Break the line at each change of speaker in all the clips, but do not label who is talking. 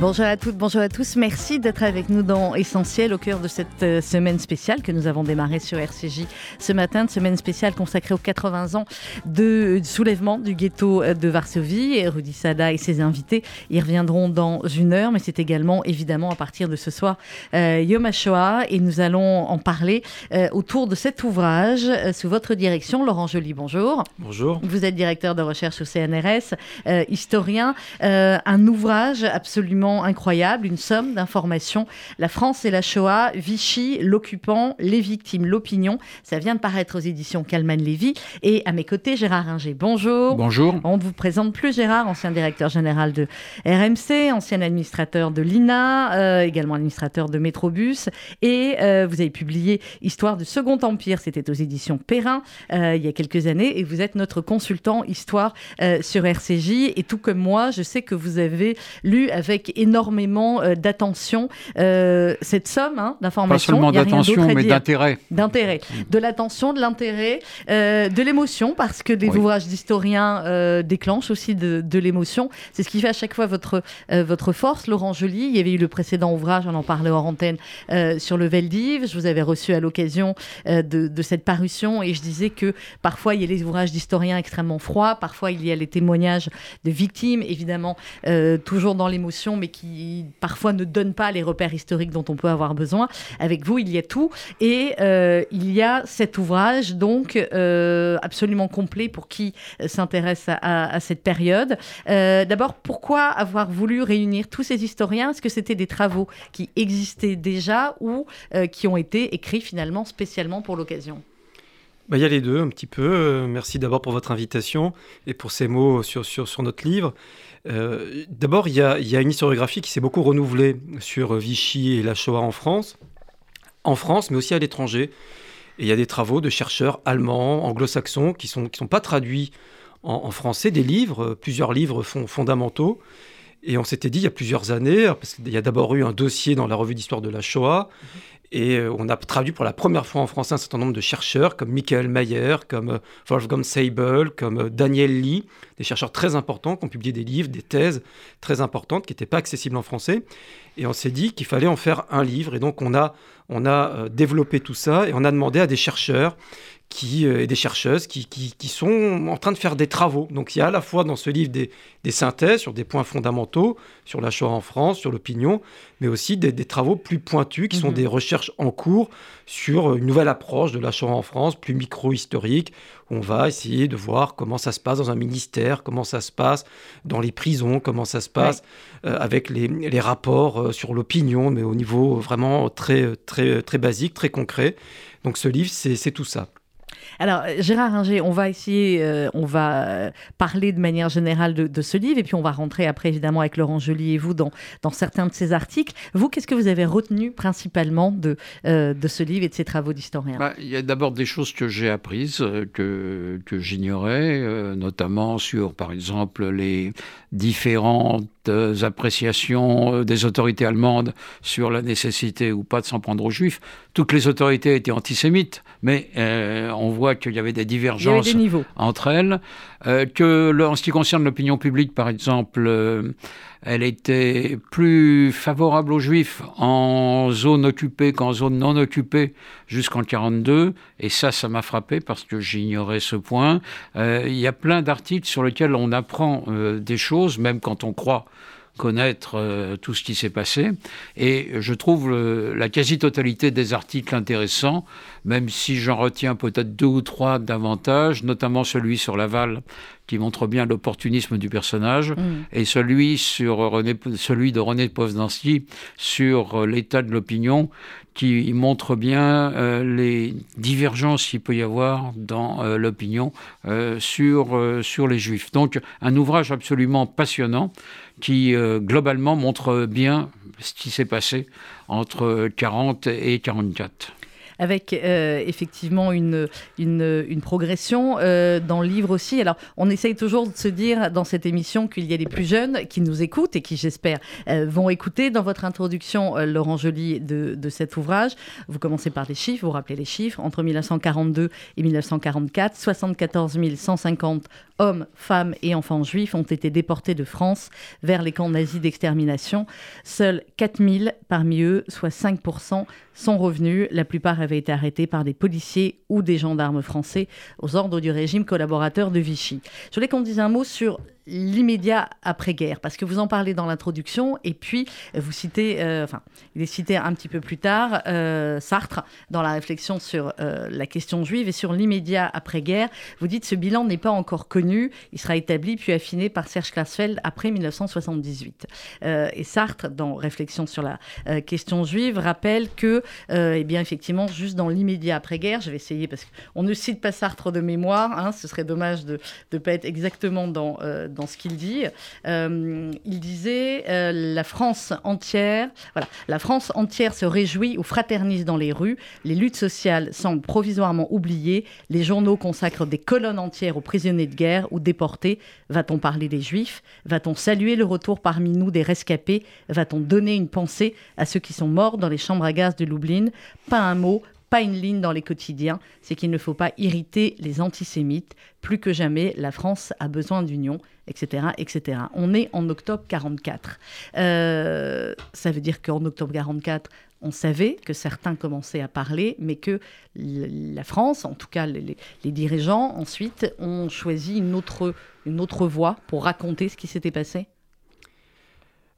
Bonjour à toutes, bonjour à tous. Merci d'être avec nous dans Essentiel au cœur de cette euh, semaine spéciale que nous avons démarrée sur RCJ ce matin, une semaine spéciale consacrée aux 80 ans de soulèvement du ghetto euh, de Varsovie. Et Rudy Sada et ses invités y reviendront dans une heure, mais c'est également évidemment à partir de ce soir euh, Yom HaShoah et nous allons en parler autour de cet ouvrage sous votre direction. Laurent Joly, bonjour.
Bonjour.
Vous êtes directeur de recherche au CNRS, historien, un ouvrage absolument incroyable, une somme d'informations. La France et la Shoah, Vichy, l'occupant, les victimes, l'opinion. Ça vient de paraître aux éditions Calman Lévy. Et à mes côtés, Gérard Ringer. Bonjour.
Bonjour.
On ne vous présente plus Gérard, ancien directeur général de RMC, ancien administrateur de l'INA, euh, également administrateur de Métrobus. Et euh, vous avez publié Histoire du Second Empire, c'était aux éditions Perrin euh, il y a quelques années. Et vous êtes notre consultant histoire sur RCJ. Et tout comme moi, je sais que vous avez lu avec énormément euh, d'attention euh, cette somme hein, d'informations.
Pas seulement d'attention, mais d'intérêt.
D'intérêt. De l'attention, de l'intérêt, euh, de l'émotion, parce que des ouvrages d'historiens déclenchent aussi de, de l'émotion. C'est ce qui fait à chaque fois votre, votre force. Laurent Joly, il y avait eu le précédent ouvrage, on en parlait hors antenne, sur le Veldiv. Je vous avais reçu à l'occasion de, de, cette parution et je disais que parfois il y a les ouvrages d'historiens extrêmement froids, parfois il y a les témoignages de victimes, évidemment, toujours dans l'émotion, mais qui parfois ne donnent pas les repères historiques dont on peut avoir besoin. Avec vous, il y a tout. Et euh, il y a cet ouvrage, donc, euh, absolument complet pour qui euh, s'intéresse à, cette période. D'abord, pourquoi avoir voulu réunir tous ces historiens? Est-ce que c'était des travaux qui existaient déjà ou qui ont été écrits finalement spécialement pour l'occasion?
Bah, il y a les deux, un petit peu. merci d'abord pour votre invitation et pour ces mots sur, sur notre livre. Euh, d'abord, il y, a une historiographie qui s'est beaucoup renouvelée sur Vichy et la Shoah en France, en France, mais aussi à l'étranger. Et il y a des travaux de chercheurs allemands, anglo-saxons, qui ne sont, qui sont pas traduits en, français, des livres, plusieurs livres fondamentaux. Et on s'était dit il y a plusieurs années, parce qu'il y a d'abord eu un dossier dans la revue d'histoire de la Shoah, et euh, on a traduit pour la première fois en français un certain nombre de chercheurs comme Michael Mayer, comme euh, Wolfgang Seibel, comme euh, Daniel Lee, des chercheurs très importants qui ont publié des livres, des thèses très importantes qui n'étaient pas accessibles en français. Et on s'est dit qu'il fallait en faire un livre. Et donc on a, on a développé tout ça et on a demandé à des chercheurs qui, euh, et des chercheuses qui, qui, sont en train de faire des travaux. Donc il y a à la fois dans ce livre des, des synthèses sur des points fondamentaux, sur la Shoah en France, sur l'opinion, mais aussi des, des, travaux plus pointus qui sont mhm. des recherches en cours sur une nouvelle approche de la Shoah en France, plus micro-historique. On va essayer de voir comment ça se passe dans un ministère, comment ça se passe dans les prisons, comment ça se passe euh, avec les, les rapports euh, sur l'opinion, mais au niveau vraiment très, très, très basique, très concret. Donc ce livre, c'est tout ça.
Alors, euh, Gérard Ringer, on va essayer, euh, on va euh, parler de manière générale de, ce livre, et puis on va rentrer après, évidemment, avec Laurent Joly et vous dans, dans certains de ces articles. Vous, qu'est-ce que vous avez retenu principalement de, de ce livre et de ces travaux d'historien?
Bah, Il y a d'abord des choses que j'ai apprises, que, que j'ignorais, notamment sur, par exemple, les différentes appréciations des autorités allemandes sur la nécessité ou pas de s'en prendre aux juifs. Toutes les autorités étaient antisémites, mais on voit qu'il y avait des divergences entre elles. Euh, que en ce qui concerne l'opinion publique, par exemple, euh, elle était plus favorable aux juifs en zone occupée qu'en zone non occupée jusqu'en 42. Et ça, ça m'a frappé parce que j'ignorais ce point. Euh, il y a plein d'articles sur lesquels on apprend des choses, même quand on croit connaître euh, tout ce qui s'est passé. Et je trouve la quasi-totalité des articles intéressants, même si j'en retiens peut-être deux ou trois davantage, notamment celui sur Laval, qui montre bien l'opportunisme du personnage, mm. et celui, sur René, celui de René Povnanski sur euh, l'état de l'opinion, qui montre bien euh, les divergences qu'il peut y avoir dans l'opinion sur, sur les juifs. Donc un ouvrage absolument passionnant qui euh, globalement montre bien ce qui s'est passé entre 40 et 44.
Avec effectivement une, une, progression dans le livre aussi. Alors, on essaye toujours de se dire dans cette émission qu'il y a des plus jeunes qui nous écoutent et qui, j'espère, vont écouter. Dans votre introduction, Laurent Joly, de, de cet ouvrage, vous commencez par les chiffres, vous rappelez les chiffres. Entre 1942 et 1944, 74 150 hommes, femmes et enfants juifs ont été déportés de France vers les camps nazis d'extermination. Seuls 4000 parmi eux, soit 5%, sont revenus. La plupart avaient été arrêtés par des policiers ou des gendarmes français aux ordres du régime collaborateur de Vichy. Je voulais qu'on dise un mot sur l'immédiat après-guerre, parce que vous en parlez dans l'introduction, et puis vous citez, euh, enfin, il est cité un petit peu plus tard, euh, Sartre, dans la réflexion sur euh, la question juive et sur l'immédiat après-guerre. Vous dites ce bilan n'est pas encore connu, il sera établi puis affiné par Serge Klarsfeld après 1978. et Sartre, dans Réflexion sur la question juive, rappelle que, eh bien, effectivement, juste dans l'immédiat après-guerre, je vais essayer parce qu'on ne cite pas Sartre de mémoire, hein, ce serait dommage de ne pas être exactement dans dans ce qu'il dit. Euh, il disait euh, la France entière, la France entière se réjouit ou fraternise dans les rues. Les luttes sociales semblent provisoirement oubliées. Les journaux consacrent des colonnes entières aux prisonniers de guerre ou déportés. Va-t-on parler des Juifs? Va-t-on saluer le retour parmi nous des rescapés? Va-t-on donner une pensée à ceux qui sont morts dans les chambres à gaz de Lublin? Pas un mot, pas une ligne dans les quotidiens, c'est qu'il ne faut pas irriter les antisémites. Plus que jamais, la France a besoin d'union, etc., etc. On est en octobre 44. Euh, ça veut dire qu'en octobre 44, on savait que certains commençaient à parler, mais que la France, en tout cas les, dirigeants, ensuite, ont choisi une autre, une autre voie pour raconter ce qui s'était passé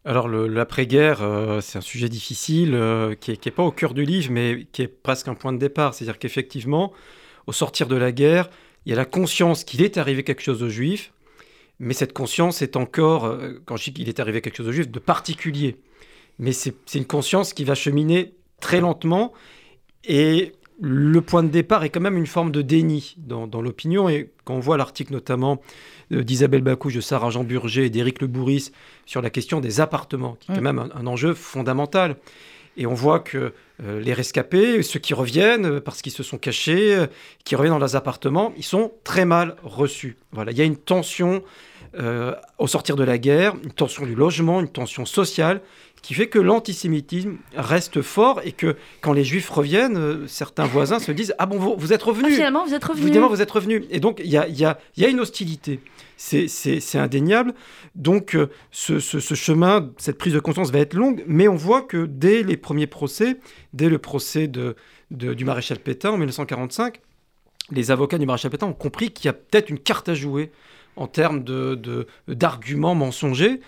alors l'après-guerre, euh, c'est un sujet difficile euh, qui n'est pas au cœur du livre, mais qui est presque un point de départ. C'est-à-dire qu'effectivement, au sortir de la guerre, il y a la conscience qu'il est arrivé quelque chose aux Juifs, mais cette conscience est encore, euh, quand je dis qu'il est arrivé quelque chose aux Juifs, de particulier. Mais c'est une conscience qui va cheminer très lentement, et le point de départ est quand même une forme de déni dans, l'opinion. Et quand on voit l'article notamment d'Isabelle Bacouche, de Sarah Jean Burger et d'Éric Le Bourris sur la question des appartements, qui est quand mm. même un, enjeu fondamental. Et on voit que euh, les rescapés, ceux qui reviennent euh, parce qu'ils se sont cachés, euh, qui reviennent dans leurs appartements, ils sont très mal reçus. Voilà, il y a une tension au sortir de la guerre, une tension du logement, une tension sociale qui fait que l'antisémitisme reste fort et que quand les juifs reviennent, euh, certains voisins se disent Ah bon, vous, êtes revenus
ah, Finalement, vous êtes revenus.
Finalement, vous êtes revenus. Et donc, il y a, y, a, y a, une hostilité. C'est indéniable. Donc, euh, ce, ce, chemin, cette prise de conscience va être longue, mais on voit que dès les premiers procès, dès le procès de, du maréchal Pétain en 1945, les avocats du maréchal Pétain ont compris qu'il y a peut-être une carte à jouer en termes d'arguments de, mensongers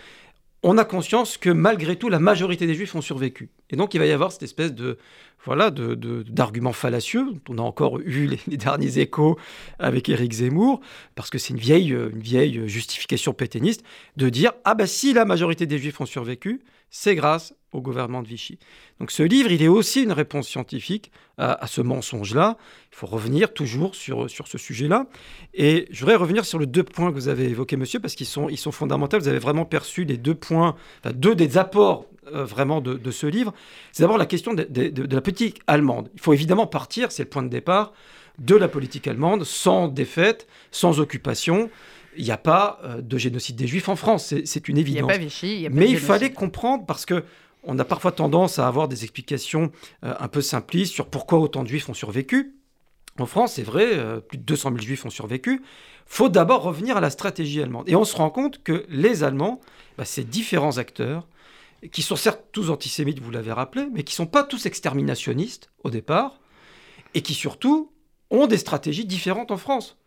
on a conscience que malgré tout, la majorité des juifs ont survécu. Et donc, il va y avoir cette espèce de voilà d'arguments fallacieux. On a encore eu les, derniers échos avec Éric Zemmour, parce que c'est une vieille, une vieille justification pétainiste de dire ah ben si la majorité des juifs ont survécu, c'est grâce au gouvernement de Vichy. Donc ce livre, il est aussi une réponse scientifique à, ce mensonge-là. Il faut revenir toujours sur, sur ce sujet-là. Et je voudrais revenir sur les deux points que vous avez évoqués, monsieur, parce qu'ils sont, ils sont fondamentaux. Vous avez vraiment perçu les deux points, deux des apports euh, vraiment de, ce livre. C'est d'abord la question de, de, la politique allemande. Il faut évidemment partir, c'est le point de départ, de la politique allemande, sans défaite, sans occupation il n'y a pas euh, de génocide des Juifs en France, c'est une évidence.
Il a pas Vichy,
Mais il fallait comprendre parce que on a parfois tendance à avoir des explications euh, un peu simplistes sur pourquoi autant de Juifs ont survécu. En France, c'est vrai, euh, plus de 200 000 Juifs ont survécu. Faut d'abord revenir à la stratégie allemande. Et on se rend compte que les Allemands, bah, ces différents acteurs, qui sont certes tous antisémites, vous l'avez rappelé, mais qui ne sont pas tous exterminationnistes au départ, et qui surtout ont des stratégies différentes en France.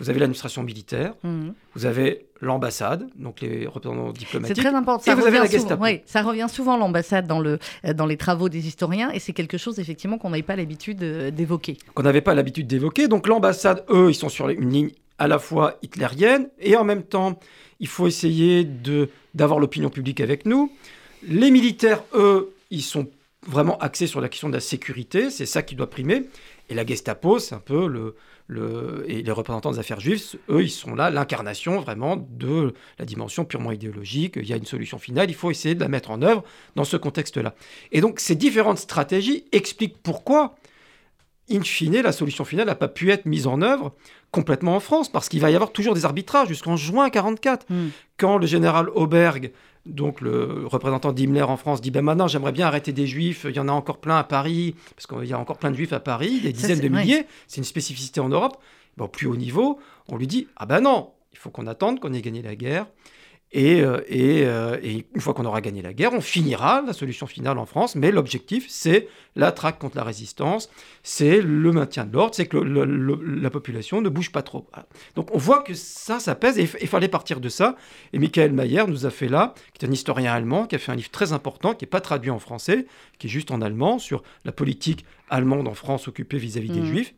Vous avez l'administration militaire, mhm. vous avez l'ambassade, donc les représentants diplomatiques.
C'est très important. Ça, et vous avez la Gestapo. oui, ça revient souvent l'ambassade dans, le, dans les travaux des historiens, et c'est quelque chose effectivement qu'on n'avait pas l'habitude euh, d'évoquer.
Qu'on n'avait pas l'habitude d'évoquer. Donc l'ambassade, eux, ils sont sur une ligne à la fois hitlérienne, et en même temps, il faut essayer d'avoir l'opinion publique avec nous. Les militaires, eux, ils sont vraiment axés sur la question de la sécurité, c'est ça qui doit primer. Et la Gestapo, c'est un peu le, et les représentants des affaires juives, eux, ils sont là, l'incarnation vraiment de la dimension purement idéologique. Il y a une solution finale, il faut essayer de la mettre en œuvre dans ce contexte-là. Et donc, ces différentes stratégies expliquent pourquoi in fine, la solution finale n'a pas pu être mise en œuvre complètement en France, parce qu'il va y avoir toujours des arbitrages jusqu'en juin 1944,
Hmm.
quand le général Auberg, donc le représentant d'Himmler en France, dit ben maintenant j'aimerais bien arrêter des juifs, il y en a encore plein à Paris, parce qu'il y a encore plein de juifs à Paris, des dizaines de
ouais.
milliers, c'est une spécificité en Europe. Au plus haut niveau, on lui dit ah ben non, il faut qu'on attende qu'on ait gagné la guerre. Et, euh, et, euh, et une fois qu'on aura gagné la guerre, on finira la solution finale en France. Mais l'objectif, c'est la traque contre la résistance, c'est le maintien de l'ordre, c'est que le- le- le- la population ne bouge pas trop. Donc on voit que ça, ça pèse et il fallait partir de ça. Et Michael Mayer nous a fait là, qui est un historien allemand, qui a fait un livre très important, qui n'est pas traduit en français, qui est juste en allemand, sur la politique allemande en France occupée vis-à-vis des
Mhm.
juifs.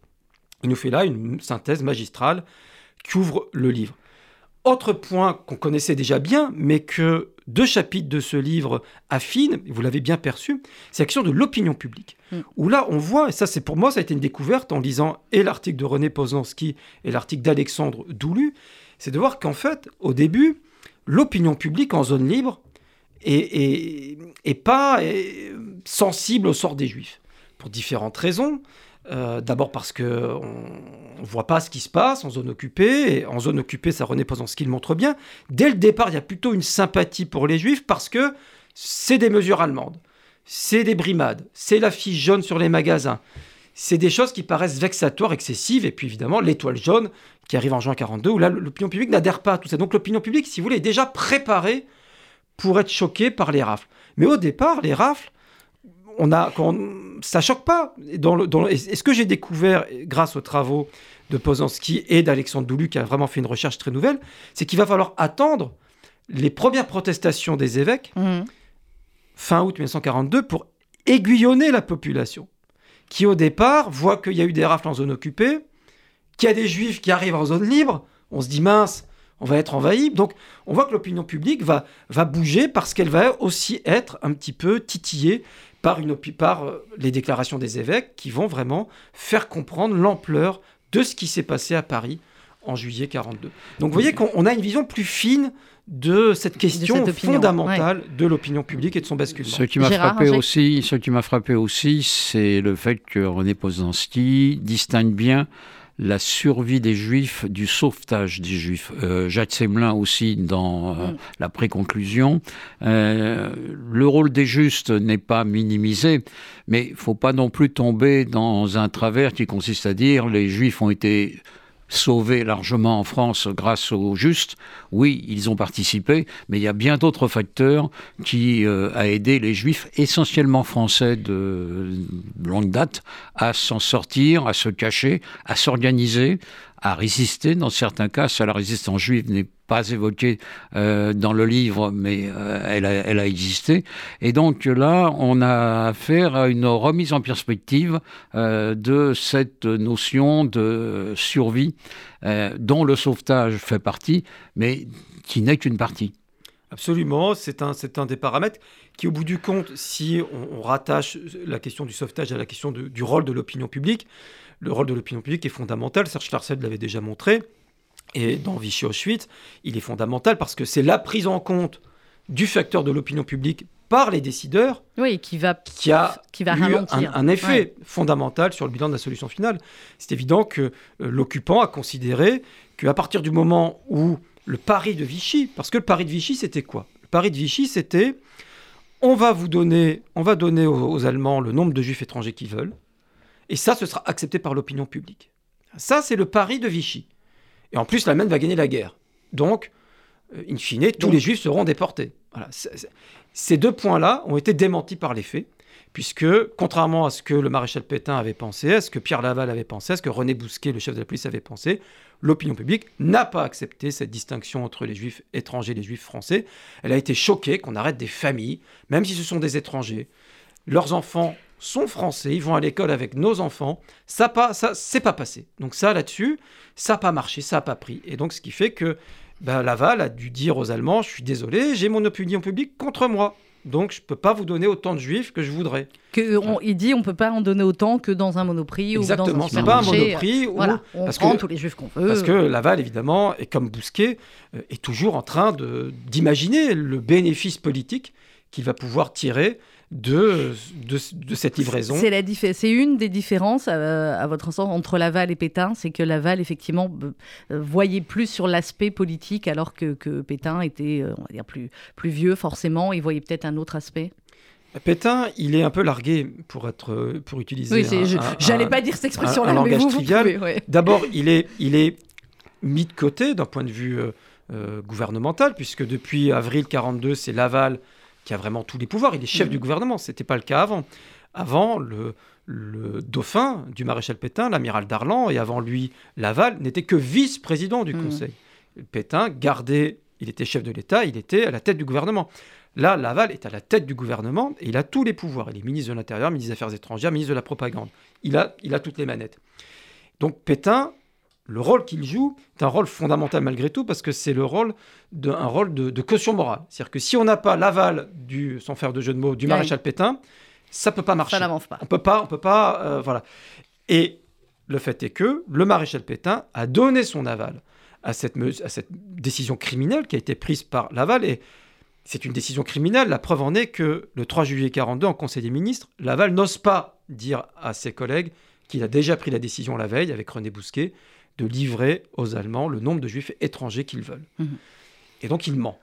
Il nous fait là une synthèse magistrale qui ouvre le livre. Autre point qu'on connaissait déjà bien, mais que deux chapitres de ce livre affinent, et vous l'avez bien perçu, c'est la question de l'opinion publique.
Mm.
Où là, on voit, et ça c'est pour moi, ça a été une découverte en lisant et l'article de René Poznanski et l'article d'Alexandre Doulu, c'est de voir qu'en fait, au début, l'opinion publique en zone libre est, est- est pas est sensible au sort des juifs, pour différentes raisons. Euh, D'abord parce qu'on ne voit pas ce qui se passe en zone occupée. Et en zone occupée, ça René Poznanski le montre bien. Dès le départ, il y a plutôt une sympathie pour les juifs parce que c'est des mesures allemandes, c'est des brimades, c'est l'affiche jaune sur les magasins. C'est des choses qui paraissent vexatoires, excessives. Et puis évidemment, l'étoile jaune qui arrive en juin 42, où là, l'opinion publique n'adhère pas à tout ça. Donc l'opinion publique, si vous voulez, est déjà préparée pour être choquée par les rafles. Mais au départ, les rafles, on a, quand on- ça choque pas. Dans le, dans le- et ce que j'ai découvert grâce aux travaux de Poznanski et d'Alexandre Doulu, qui a vraiment fait une recherche très nouvelle, c'est qu'il va falloir attendre les premières protestations des évêques
Mhm.
fin août 1942 pour aiguillonner la population, qui au départ voit qu'il y a eu des rafles en zone occupée, qu'il y a des juifs qui arrivent en zone libre, on se dit mince, on va être envahi. Donc on voit que l'opinion publique va, va bouger parce qu'elle va aussi être un petit peu titillée par, une, opi- par euh, les déclarations des évêques qui vont vraiment faire comprendre l'ampleur de ce qui s'est passé à Paris en juillet 42. Donc vous voyez qu'on on a une vision plus fine de cette question
cette opinion,
fondamentale de l'opinion publique et de son basculement.
Ce qui m'a frappé aussi, ce qui m'a frappé aussi, c'est le fait que René Poznanski distingue bien la survie des Juifs du sauvetage des Juifs. Euh, Jacques Semelin aussi dans euh,
Mm.
la préconclusion. Euh, le rôle des justes n'est pas minimisé, mais il faut pas non plus tomber dans un travers qui consiste à dire les Juifs ont été sauvés largement en France grâce aux justes. Oui, ils ont participé, mais il y a bien d'autres facteurs qui euh, a aidé les Juifs, essentiellement français de longue date, à s'en sortir, à se cacher, à s'organiser, à résister. Dans certains cas, ça, la résistance juive n'est pas évoquée euh, dans le livre, mais euh, elle, a, existé. Et donc là, on a affaire à une remise en perspective euh, de cette notion de survie dont le sauvetage fait partie, mais qui n'est qu'une partie.
Absolument, c'est un, c'est un des paramètres qui, au bout du compte, si on, rattache la question du sauvetage à la question du rôle de l'opinion publique, le rôle de l'opinion publique est fondamental. Serge Larsen l'avait déjà montré. Et dans Vichy Auschwitz, il est fondamental parce que c'est la prise en compte du facteur de l'opinion publique par les décideurs
Oui, qui va,
qui a
qui va
eu un, un effet
Ouais.
fondamental sur le bilan de la solution finale. C'est évident que euh, l'occupant a considéré qu'à partir du moment où le pari de Vichy, parce que le pari de Vichy, c'était quoi? Le pari de Vichy, c'était on va vous donner, on va donner aux, aux Allemands le nombre de Juifs étrangers qu'ils veulent, et ça, ce sera accepté par l'opinion publique. Ça, c'est le pari de Vichy. Et en plus, l'Allemagne va gagner la guerre. Donc, euh, in fine, tous
Donc-
les Juifs seront déportés. Voilà. Ces deux points-là ont été démentis par les faits, puisque, contrairement à ce que le maréchal Pétain avait pensé, à ce que Pierre Laval avait pensé, à ce que René Bousquet, le chef de la police, avait pensé, l'opinion publique n'a pas accepté cette distinction entre les Juifs étrangers et les Juifs français. Elle a été choquée qu'on arrête des familles, même si ce sont des étrangers. Leurs enfants sont français, ils vont à l'école avec nos enfants. Ça pas, ça c'est pas passé. Donc ça là-dessus, ça n'a pas marché, ça n'a pas pris. Et donc ce qui fait que ben, Laval a dû dire aux Allemands, je suis désolé, j'ai mon opinion publique contre moi. Donc je peux pas vous donner autant de juifs que je voudrais.
Que on- il dit on peut pas en donner autant que dans un monoprix ou dans
Exactement,
un
c'est pas un monoprix. ou-
Voilà, on
parce
prend
que-
tous les juifs qu'on veut.
Parce que Laval, évidemment, et comme Bousquet, euh, est toujours en train de- d'imaginer le bénéfice politique qu'il va pouvoir tirer de, de, cette livraison.
C'est une des différences, euh, à votre sens, entre Laval et Pétain, c'est que Laval, effectivement, euh, voyait plus sur l'aspect politique, alors que, que Pétain était, on va dire, plus, plus vieux, forcément, il voyait peut-être un autre aspect.
Pétain, il est un peu largué pour être, pour utiliser.
Oui, j'allais pas dire cette expression-là, mais vous, trivial.
D'abord, il est, il est mis de côté d'un point de vue euh, euh, gouvernemental, puisque depuis avril 42, c'est Laval qui a vraiment tous les pouvoirs. Il est chef mm. du gouvernement. C'était pas le cas avant. Avant, le, le dauphin du maréchal Pétain, l'amiral Darlan, et avant lui, Laval, n'était que vice-président du mm. Conseil. Pétain gardait, il était chef de l'État, il était à la tête du gouvernement. Là, Laval est à la tête du gouvernement et il a tous les pouvoirs. Il est ministre de l'Intérieur, ministre des Affaires étrangères, ministre de la Propagande. Il a, il a toutes les manettes. Donc Pétain, le rôle qu'il joue est un rôle fondamental malgré tout parce que c'est le rôle d'un rôle de, caution morale. C'est-à-dire que si on n'a pas l'aval du, sans faire de jeu de mots, du maréchal Pétain, ça peut pas marcher.
Ça n'avance pas.
On peut pas, on peut pas, euh, voilà. Et le fait est que le maréchal Pétain a donné son aval à cette, à cette décision criminelle qui a été prise par Laval et c'est une décision criminelle. La preuve en est que le 3 juillet 42, en Conseil des ministres, Laval n'ose pas dire à ses collègues qu'il a déjà pris la décision la veille avec René Bousquet de livrer aux Allemands le nombre de juifs étrangers qu'ils veulent. Mhm. Et donc il ment.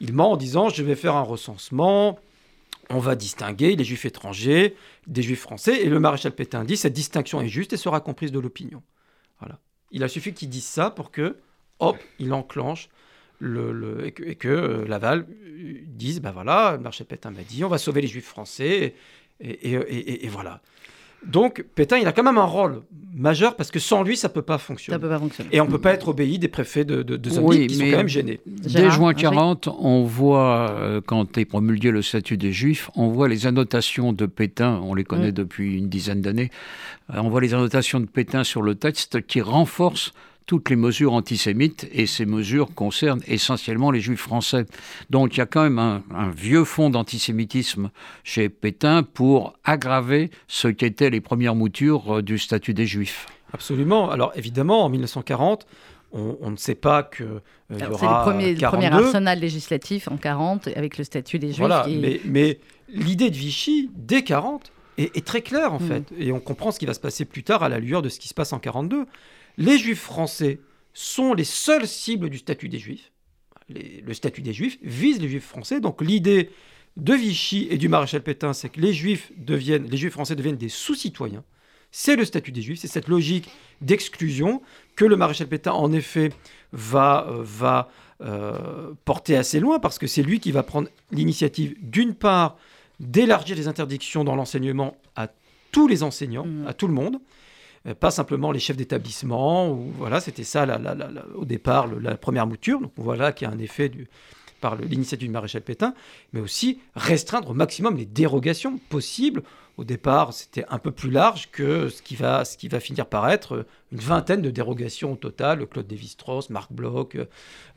Il ment en disant je vais faire un recensement, on va distinguer les juifs étrangers des juifs français. Et le maréchal Pétain dit cette distinction est juste et sera comprise de l'opinion. Voilà. Il a suffi qu'il dise ça pour que, hop, il enclenche le, et que, euh, Laval euh, dise, ben voilà, Marché Pétain m'a dit, on va sauver les juifs français, et, voilà. Donc Pétain, il a quand même un rôle majeur parce que sans lui, ça peut pas fonctionner.
Ça peut pas fonctionner.
Et on peut pas être obéi des préfets de, de, de qui sont quand même gênés.
Dès juin 40, on voit, euh, quand est promulgué le statut des Juifs, on voit les annotations de Pétain, on les connaît mm. depuis une dizaine d'années, on voit les annotations de Pétain sur le texte qui renforcent toutes les mesures antisémites et ces mesures concernent essentiellement les juifs français. Donc il y a quand même un, vieux fond d'antisémitisme chez Pétain pour aggraver ce qu'étaient les premières moutures euh, du statut des juifs.
Absolument. Alors évidemment, en 1940, on, ne sait pas que euh, y aura
C'est le premier, arsenal législatif en 40 avec le statut des juifs.
Voilà, mais, l'idée de Vichy, dès 40, est, très claire en mm. fait. Et on comprend ce qui va se passer plus tard à la lueur de ce qui se passe en 42 les juifs français sont les seules cibles du statut des juifs. le statut des juifs vise les juifs français. Donc l'idée de Vichy et du maréchal Pétain, c'est que les juifs, deviennent, les juifs français deviennent des sous-citoyens. C'est le statut des juifs, c'est cette logique d'exclusion que le maréchal Pétain, en effet, va, euh, va euh, porter assez loin, parce que c'est lui qui va prendre l'initiative, d'une part, d'élargir les interdictions dans l'enseignement à tous les enseignants, mmh. à tout le monde, pas simplement les chefs d'établissement. Voilà, c'était ça au départ la première mouture. Donc voilà qu'il y a un effet par l'initiative du maréchal Pétain, mais aussi restreindre au maximum les dérogations possibles. Au départ, c'était un peu plus large que ce qui va, ce qui va finir par être une vingtaine de dérogations au total. Claude Lévi-Strauss, Marc Bloch,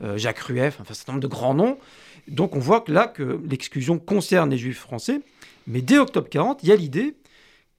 euh, Jacques Rueff, enfin un certain nombre de grands noms. Donc on voit que là que l'exclusion concerne les juifs français. Mais dès octobre 40, il y a l'idée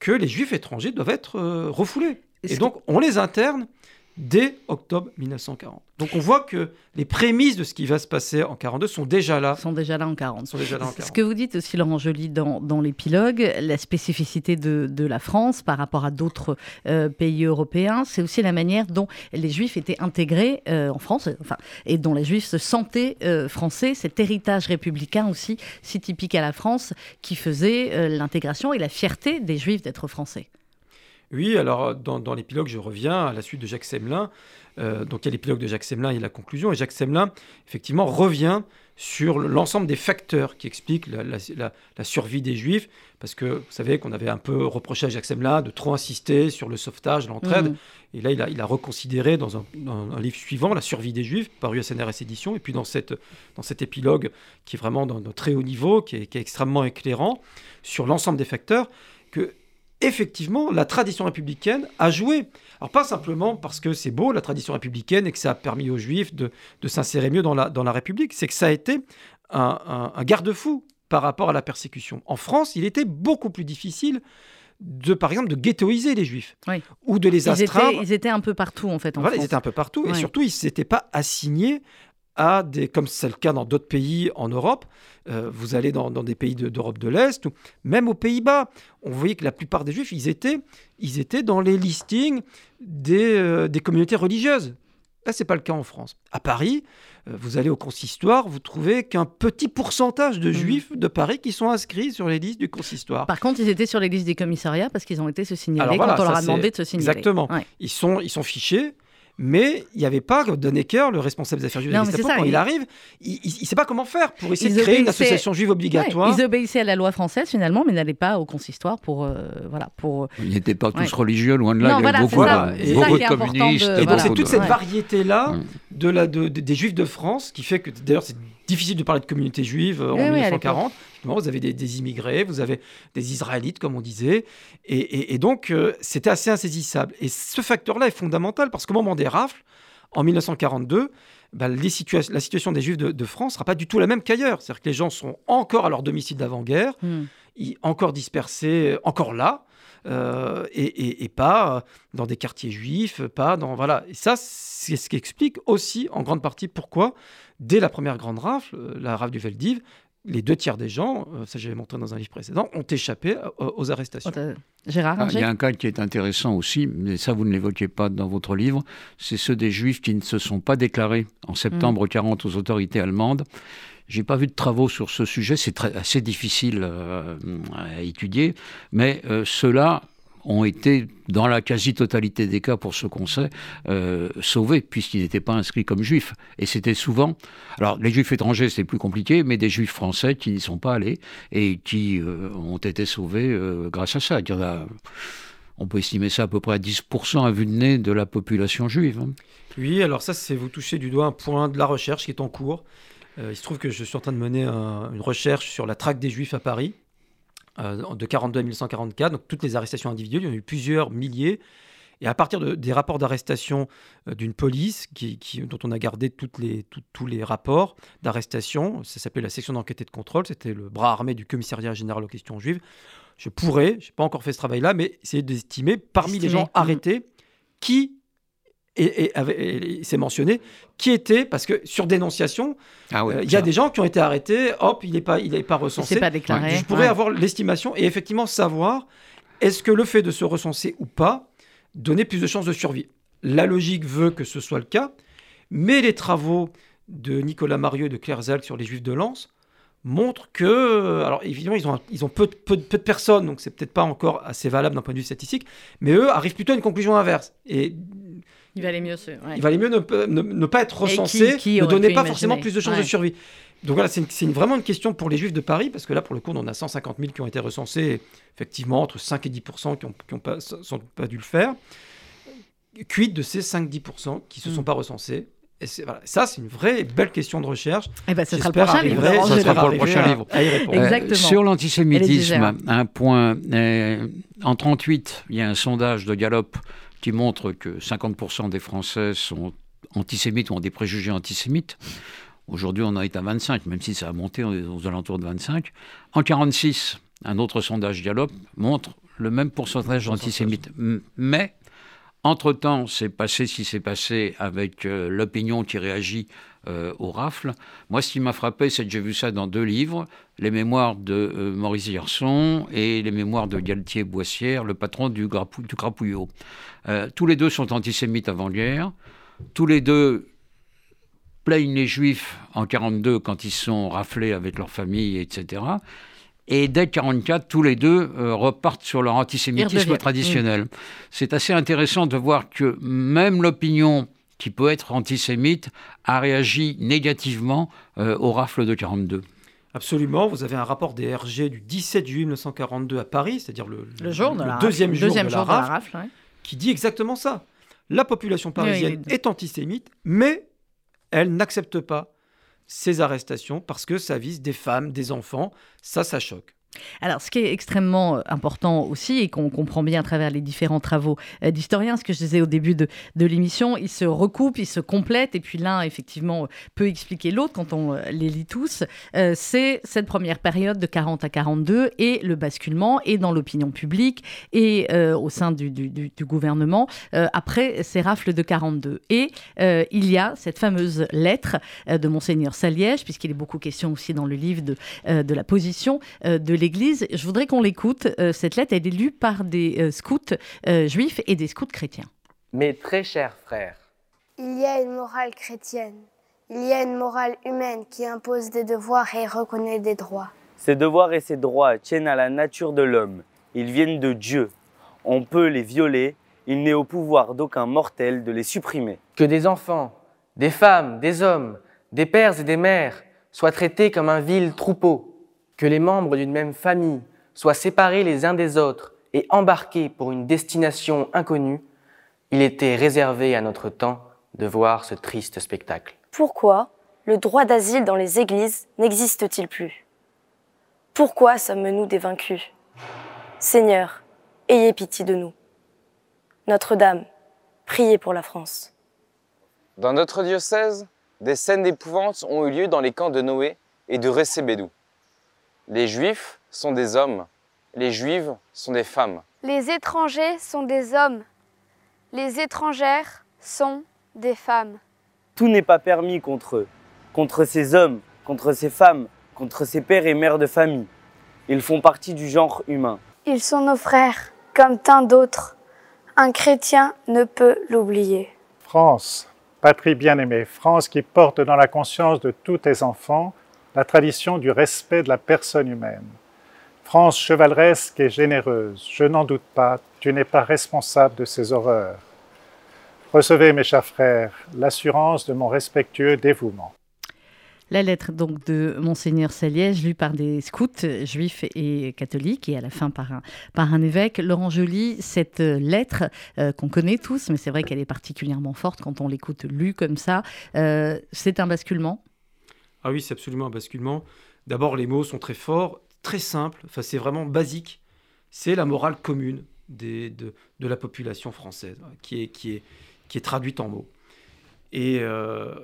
que les juifs étrangers doivent être euh, refoulés. Et donc, on les interne dès octobre 1940. Donc on voit que les prémices de ce qui va se passer en 42 sont déjà là.
Sont déjà là en 40. Sont déjà là en 40. Ce que vous dites aussi, Laurent Joly, dans, dans l'épilogue, la spécificité de, de, la France par rapport à d'autres euh, pays européens, c'est aussi la manière dont les Juifs étaient intégrés euh, en France, enfin, et dont les Juifs se sentaient français, cet héritage républicain aussi si typique à la France, qui faisait l'intégration et la fierté des Juifs d'être français.
Oui, alors dans, l'épilogue, je reviens à la suite de Jacques Semelin. Euh, donc il y a l'épilogue de Jacques Semelin et la conclusion. Et Jacques Semelin, effectivement, revient sur l'ensemble des facteurs qui expliquent la, survie des Juifs. Parce que vous savez qu'on avait un peu reproché à Jacques Semelin de trop insister sur le sauvetage, l'entraide. Mmh. Et là, il a, reconsidéré dans un, livre suivant la survie des Juifs, paru à CNRS Édition. Et puis dans, cette, dans cet épilogue qui est vraiment d'un très haut niveau, qui est, qui est extrêmement éclairant, sur l'ensemble des facteurs, que effectivement, la tradition républicaine a joué. Alors pas simplement parce que c'est beau, la tradition républicaine, et que ça a permis aux juifs de, s'insérer mieux dans la, dans la République, c'est que ça a été un, garde-fou par rapport à la persécution. En France, il était beaucoup plus difficile de, par exemple, de ghettoiser les juifs ou de les astreindre.
Ils étaient, un peu partout, en fait. En
voilà, ils étaient un peu partout, et surtout, ils ne s'étaient pas assignés à des, comme c'est le cas dans d'autres pays en Europe, euh, vous allez dans, des pays d'Europe de, l'Est, ou même aux Pays-Bas, on voyait que la plupart des Juifs, ils étaient, ils étaient dans les listings des, euh, des communautés religieuses. Là, ce n'est pas le cas en France. À Paris, euh, vous allez au consistoire, vous trouvez qu'un petit pourcentage de mmh. juifs de Paris qui sont inscrits sur les listes du consistoire.
Par contre, ils étaient sur les listes des commissariats parce qu'ils ont été se signaler quand on leur a demandé de se signaler.
Exactement. Ils, sont, ils sont fichés. Mais il n'y avait pas Donnecker, le responsable des affaires juives de quand il arrive, il ne sait pas comment faire pour essayer de créer une association juive obligatoire.
ils obéissaient à la loi française finalement, mais n'allaient pas au consistoire pour. Euh, voilà, pour...
Ils n'étaient pas tous religieux, loin de là.
Non, il y avait beaucoup, de communistes.
Et donc c'est toute cette variété-là de la, de, des juifs de France qui fait que, d'ailleurs, c'est difficile de parler de communauté juive euh, en 1940. vous avez des, immigrés, vous avez des Israélites, comme on disait. Et, donc, euh, c'était assez insaisissable. Et ce facteur-là est fondamental parce qu'au moment des rafles, en 1942, bah, la situation des Juifs de, France ne sera pas du tout la même qu'ailleurs. C'est-à-dire que les gens sont encore à leur domicile d'avant-guerre, hmm. encore dispersés, encore là. Euh, et, pas dans des quartiers juifs, pas dans voilà. Et ça, c'est ce qui explique aussi en grande partie pourquoi dès la première grande rafle, euh, la rafle du Veldiv, les deux tiers des gens, euh, ça j'avais montré dans un livre précédent, ont échappé euh, aux arrestations.
Gérard
ah, Il y a un cas qui est intéressant aussi, mais ça vous ne l'évoquez pas dans votre livre, c'est ceux des juifs qui ne se sont pas déclarés en septembre 1940 mm. aux autorités allemandes. J'ai pas vu de travaux sur ce sujet, c'est assez difficile à étudier, mais ceux-là ont été, dans la quasi-totalité des cas, pour ce qu'on sait, euh, sauvés, puisqu'ils n'étaient pas inscrits comme juifs. Et c'était souvent, alors les juifs étrangers, c'est plus compliqué, mais des juifs français qui n'y sont pas allés et qui euh, ont été sauvés euh, grâce à ça. on peut estimer ça à peu près à 10% à vue de nez de la population juive. Hein.
Oui, alors ça, c'est vous toucher du doigt un point de la recherche qui est en cours. Il se trouve que je suis en train de mener une recherche sur la traque des juifs à Paris. Euh, de 42 à 1944, donc toutes les arrestations individuelles, il y en a eu plusieurs milliers. Et à partir des rapports d'arrestation euh, d'une police, qui, dont on a gardé toutes les, tous les rapports d'arrestation, ça s'appelait la section d'enquête et de contrôle, c'était le bras armé du commissariat général aux questions juives. Je pourrais, je n'ai pas encore fait ce travail-là, mais essayer d'estimer parmi les gens arrêtés qui et, c'est mentionné, qui était, parce que sur dénonciation, ah euh, il y a des gens qui ont été arrêtés, hop, il n'est pas, il pas recensé.
pas déclaré.
Je pourrais avoir l'estimation et effectivement savoir est-ce que le fait de se recenser ou pas donnait plus de chances de survie? La logique veut que ce soit le cas, mais les travaux de Nicolas Marieux et de Claire Zalc sur les Juifs de Lens montrent que, alors évidemment, ils ont, ils ont peu, peu, peu de personnes, donc c'est peut-être pas encore assez valable d'un point de vue statistique, mais eux arrivent plutôt à une conclusion inverse. Et
il valait mieux,
Il valait mieux ne, pas être recensé, ne donnait pas forcément plus de chances de survie. Donc voilà, c'est vraiment une question pour les Juifs de Paris, parce que là, pour le coup, on a 150 000 qui ont été recensés, effectivement, entre 5 et 10% qui n'ont qui ont pas, pas dû le faire. Quid de ces 5-10% qui ne se sont mm. pas recensés et voilà. Ça, c'est une vraie belle question de recherche.
Et eh ben, ça sera le prochain livre.
Ça sera pour le prochain livre.
Exactement.
sur l'antisémitisme, un point. Euh, en 38, il y a un sondage de Gallup qui montre que 50% des Français sont antisémites ou ont des préjugés antisémites. Aujourd'hui, on en est à 25, même si ça a monté aux alentours de 25. En 46, un autre sondage Gallup montre le même pourcentage d'antisémites. Mais, entre-temps, c'est passé ce qui s'est passé avec euh, l'opinion qui réagit euh, au rafle. Moi, ce qui m'a frappé, c'est que j'ai vu ça dans deux livres, les mémoires de euh, Maurice Gerson et les mémoires de Galtier Boissière, le patron du, du Crapouillot. Euh, tous les deux sont antisémites avant-guerre. Tous les deux plaignent les juifs en 42 quand ils sont raflés avec leur famille, etc. Et dès 44, tous les deux repartent sur leur antisémitisme traditionnel. C'est assez intéressant de voir que même l'opinion qui peut être antisémite, a réagi négativement euh, au rafle de 42.
Absolument. Vous avez un rapport des RG du 17 juillet 1942 à Paris, c'est-à-dire le,
deuxième,
jour,
de la rafle,
qui dit exactement ça. La population parisienne est antisémite, mais elle n'accepte pas ces arrestations parce que ça vise des femmes, des enfants. Ça, ça choque.
Alors, ce qui est extrêmement euh, important aussi, et qu'on comprend bien à travers les différents travaux euh, d'historiens, ce que je disais au début de, l'émission, ils se recoupent, ils se complètent, et puis l'un, effectivement, peut expliquer l'autre quand on euh, les lit tous. c'est cette première période de 40 à 42 et le basculement, et dans l'opinion publique, et au sein du, gouvernement, après ces rafles de 42. Et il y a cette fameuse lettre de Monseigneur Saliège, puisqu'il est beaucoup question aussi dans le livre de, de la position de l'Église. Je voudrais qu'on l'écoute. Euh, cette lettre, elle est lue par des euh, scouts euh, juifs et des scouts chrétiens.
Mes très chers frères,
il y a une morale chrétienne. Il y a une morale humaine qui impose des devoirs et reconnaît des droits.
Ces devoirs et ces droits tiennent à la nature de l'homme. Ils viennent de Dieu. On peut les violer. Il n'est au pouvoir d'aucun mortel de les supprimer.
Que des enfants, des femmes, des hommes, des pères et des mères soient traités comme un vil troupeau que les membres d'une même famille soient séparés les uns des autres et embarqués pour une destination inconnue, il était réservé à notre temps de voir ce triste spectacle.
Pourquoi le droit d'asile dans les églises n'existe-t-il plus? Pourquoi sommes-nous des vaincus? Seigneur, ayez pitié de nous. Notre-Dame, priez pour la France.
Dans notre diocèse, des scènes d'épouvante ont eu lieu dans les camps de Noé et de Récébédou. Les Juifs sont des hommes, les Juives sont des femmes.
Les étrangers sont des hommes, les étrangères sont des femmes.
Tout n'est pas permis contre eux, contre ces hommes, contre ces femmes, contre ces pères et mères de famille. Ils font partie du genre humain.
Ils sont nos frères, comme tant d'autres. Un chrétien ne peut l'oublier.
France, patrie bien-aimée, France qui porte dans la conscience de tous tes enfants la tradition du respect de la personne humaine. France chevaleresque et généreuse, je n'en doute pas, tu n'es pas responsable de ces horreurs. Recevez, mes chers frères, l'assurance de mon respectueux dévouement.
La lettre donc de Monseigneur Saliège, lue par des scouts juifs et catholiques, et à la fin par un, par un évêque. Laurent Joly, cette lettre euh, qu'on connaît tous, mais c'est vrai qu'elle est particulièrement forte quand on l'écoute lue comme ça, euh, c'est un basculement?
Ah oui, c'est absolument un basculement. D'abord, les mots sont très forts, très simples, enfin, c'est vraiment basique. C'est la morale commune des, de, de, la population française qui est, qui est, qui est traduite en mots. Et euh,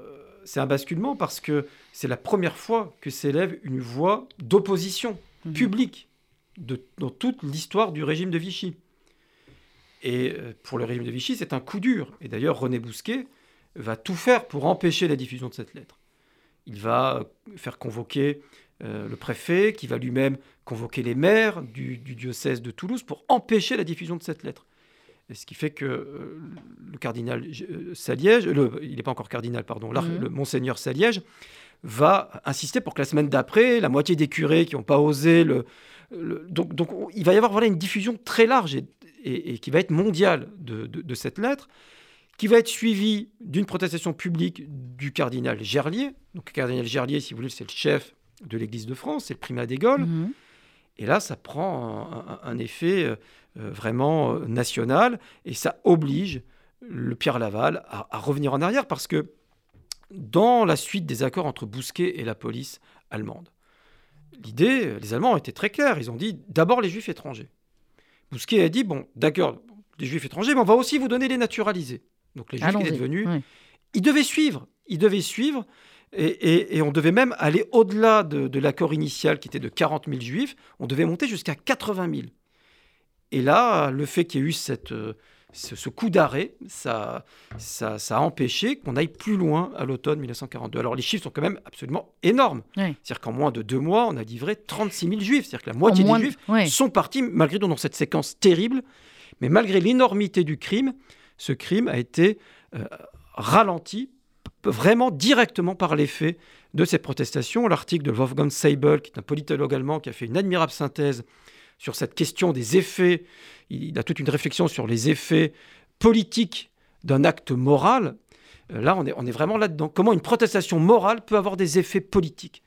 c'est un basculement parce que c'est la première fois que s'élève une voix d'opposition mmh. publique de, dans toute l'histoire du régime de Vichy. Et euh, pour le régime de Vichy, c'est un coup dur. Et d'ailleurs, René Bousquet va tout faire pour empêcher la diffusion de cette lettre il va faire convoquer euh, le préfet, qui va lui-même convoquer les maires du, diocèse de Toulouse pour empêcher la diffusion de cette lettre. ce qui fait que euh, le cardinal euh, Saliège, il n'est pas encore cardinal, pardon, mmh. le monseigneur Saliège, va insister pour que la semaine d'après, la moitié des curés qui n'ont pas osé le, donc, donc, il va y avoir voilà, une diffusion très large et, qui va être mondiale de cette lettre qui va être suivi d'une protestation publique du cardinal Gerlier. Donc, le cardinal Gerlier, si vous voulez, c'est le chef de l'Église de France, c'est le primat des Gaules. Mhm. Et là, ça prend un, effet euh, euh, vraiment euh, national et ça oblige le Pierre Laval à, revenir en arrière parce que dans la suite des accords entre Bousquet et la police allemande, l'idée, les Allemands étaient très clairs. Ils ont dit d'abord les Juifs étrangers. Bousquet a dit bon, d'accord, les Juifs étrangers, mais on va aussi vous donner les naturalisés donc les Juifs qui étaient devenus, ils devaient suivre, ils devaient suivre, et, on devait même aller au-delà de, l'accord initial qui était de 40 000 Juifs, on devait monter jusqu'à 80 000. Et là, le fait qu'il y ait eu cette, euh, ce, coup d'arrêt, ça, ça, a empêché qu'on aille plus loin à l'automne 1942. Alors les chiffres sont quand même absolument énormes. C'est-à-dire qu'en moins de deux mois, on a livré 36 000 juifs. C'est-à-dire que la moitié des juifs sont partis, malgré tout dans cette séquence terrible, mais malgré l'énormité du crime, ce crime a été euh, ralenti vraiment directement par l'effet de ces protestations. L'article de Wolfgang Seibel, qui est un politologue allemand, qui a fait une admirable synthèse sur cette question des effets, il a toute une réflexion sur les effets politiques d'un acte moral. Euh, là, on est, on est vraiment là-dedans. Comment une protestation morale peut avoir des effets politiques?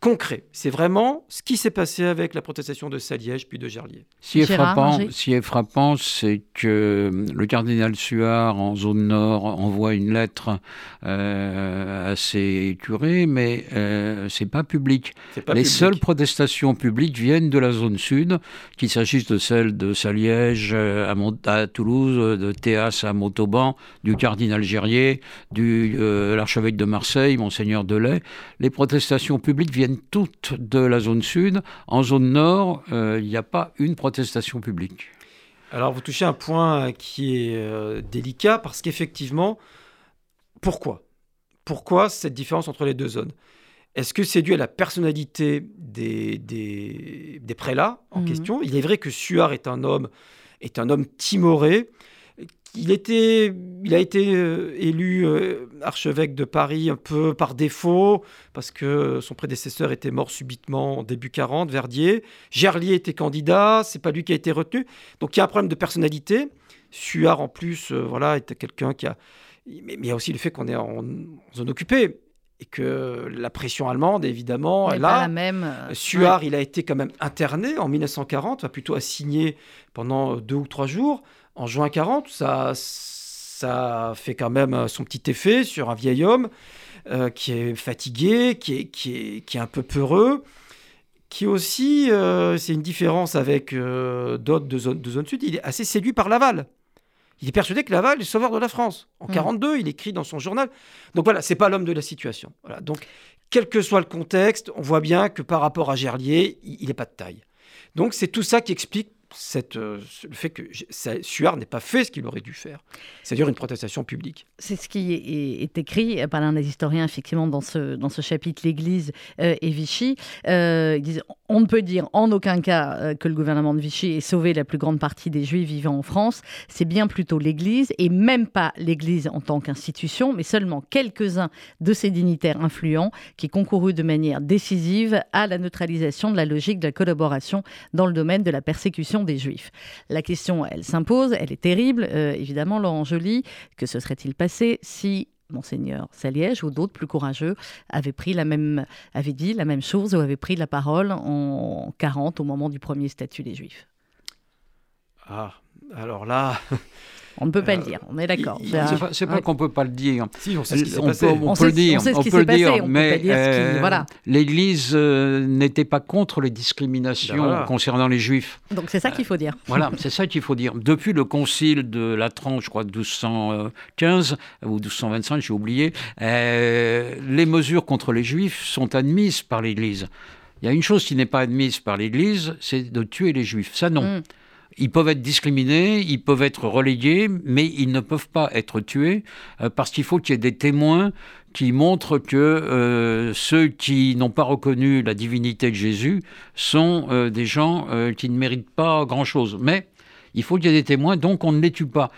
Concret. C'est vraiment ce qui s'est passé avec la protestation de Saliège puis de Gerlier.
Ce qui est frappant, est frappant, c'est que le cardinal Suard en zone nord envoie une lettre euh, à ses curés, mais euh, c'est pas public. Les seules protestations publiques viennent de la zone sud, qu'il s'agisse de celle de Saliège euh, à, à, Toulouse, de Théas à Montauban, du cardinal Gerlier, du euh, l'archevêque de Marseille, monseigneur Delay. Les protestations publiques viennent toutes de la zone sud. En zone nord, euh, il n'y a pas une protestation publique.
Alors vous touchez un point qui est euh, délicat parce qu'effectivement, pourquoi? Pourquoi cette différence entre les deux zones? Est-ce que c'est dû à la personnalité des, des, prélats en mhm. question? Il est vrai que Suard est un homme, est un homme timoré, il, était, il a été euh, élu euh, archevêque de Paris un peu par défaut, parce que son prédécesseur était mort subitement en début 40, Verdier. Gerlier était candidat, c'est pas lui qui a été retenu. Donc il y a un problème de personnalité. Suard, en plus, euh, voilà, était quelqu'un qui a. Mais, il y a aussi le fait qu'on est en, zone occupée et que la pression allemande, évidemment, là,
la même.
Suard, il a été quand même interné en 1940, plutôt assigné pendant deux ou trois jours en juin 40, ça, ça fait quand même son petit effet sur un vieil homme euh, qui est fatigué, qui est, qui est, qui est un peu peureux, qui aussi, euh, c'est une différence avec euh, d'autres de zone, de zone sud, il est assez séduit par Laval. Il est persuadé que Laval est le sauveur de la France. En 42, mmh. il écrit dans son journal. Donc voilà, c'est pas l'homme de la situation. Voilà. Donc, quel que soit le contexte, on voit bien que par rapport à Gerlier, il n'est pas de taille. Donc c'est tout ça qui explique euh, le fait que Suard n'ait pas fait ce qu'il aurait dû faire, c'est-à-dire une protestation publique.
C'est ce qui est, écrit par l'un des historiens, effectivement, dans ce, dans ce chapitre, l'Église euh, et Vichy. Euh, ils On ne peut dire en aucun cas que le gouvernement de Vichy ait sauvé la plus grande partie des Juifs vivant en France. C'est bien plutôt l'Église, et même pas l'Église en tant qu'institution, mais seulement quelques-uns de ses dignitaires influents qui concourut de manière décisive à la neutralisation de la logique de la collaboration dans le domaine de la persécution des Juifs. La question, elle s'impose, elle est terrible, euh, évidemment, Laurent Joly, que se serait-il passé si Monseigneur Saliège ou d'autres plus courageux avaient pris la même, avaient dit la même chose ou avaient pris la parole en 40 au moment du premier statut des Juifs?
Ah, alors là,
On ne peut pas le dire, on est d'accord.
C'est pas, pas qu'on ne peut pas le dire.
Si, on sait ce qui s'est
passé.
on,
peut le dire, on, peut le dire, mais euh, l'Église euh, n'était pas contre les discriminations ben concernant les Juifs.
Donc c'est ça qu'il faut dire.
Voilà, c'est ça qu'il faut dire. Depuis le concile de Latran, je crois, de 1215 ou 1225, j'ai oublié, euh, les mesures contre les Juifs sont admises par l'Église. Il y a une chose qui n'est pas admise par l'Église, c'est de tuer les Juifs. Ça, non. Mm. Ils peuvent être discriminés, ils peuvent être relayés, mais ils ne peuvent pas être tués euh, parce qu'il faut qu'il y ait des témoins qui montrent que euh, ceux qui n'ont pas reconnu la divinité de Jésus sont euh, des gens qui ne méritent pas grand-chose. Mais il faut qu'il y ait des témoins, donc on ne les tue pas.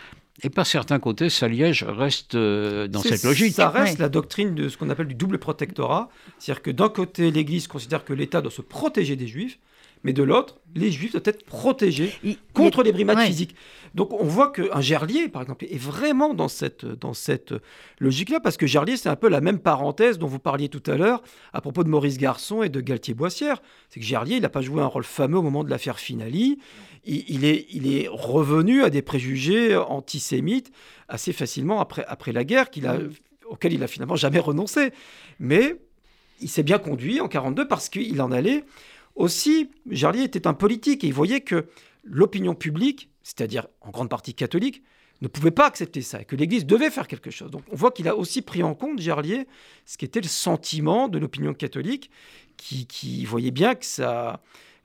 Et par certains côtés, Saliège reste dans cette logique.
Ça reste la doctrine de ce qu'on appelle du double protectorat. C'est-à-dire que d'un côté, l'Église considère que l'État doit se protéger des Juifs, mais de l'autre, les juifs doivent être protégés contre les brimades physiques. Donc on voit qu'un Gerlier, par exemple, est vraiment dans cette, dans cette logique-là, parce que Gerlier, c'est un peu la même parenthèse dont vous parliez tout à l'heure à propos de Maurice Garçon et de Galtier-Boissière. C'est que Gerlier, il n'a pas joué un rôle fameux au moment de l'affaire Finali. Il, est, il est revenu à des préjugés antisémites assez facilement après, après la guerre, qu'il a, auquel il a finalement jamais renoncé. Mais il s'est bien conduit en 42 parce qu'il en allait aussi, Jarlier était un politique et il voyait que l'opinion publique, c'est-à-dire en grande partie catholique, ne pouvait pas accepter ça et que l'Église devait faire quelque chose. Donc on voit qu'il a aussi pris en compte, Gerlier, ce qui était le sentiment de l'opinion catholique, qui, voyait bien que ça,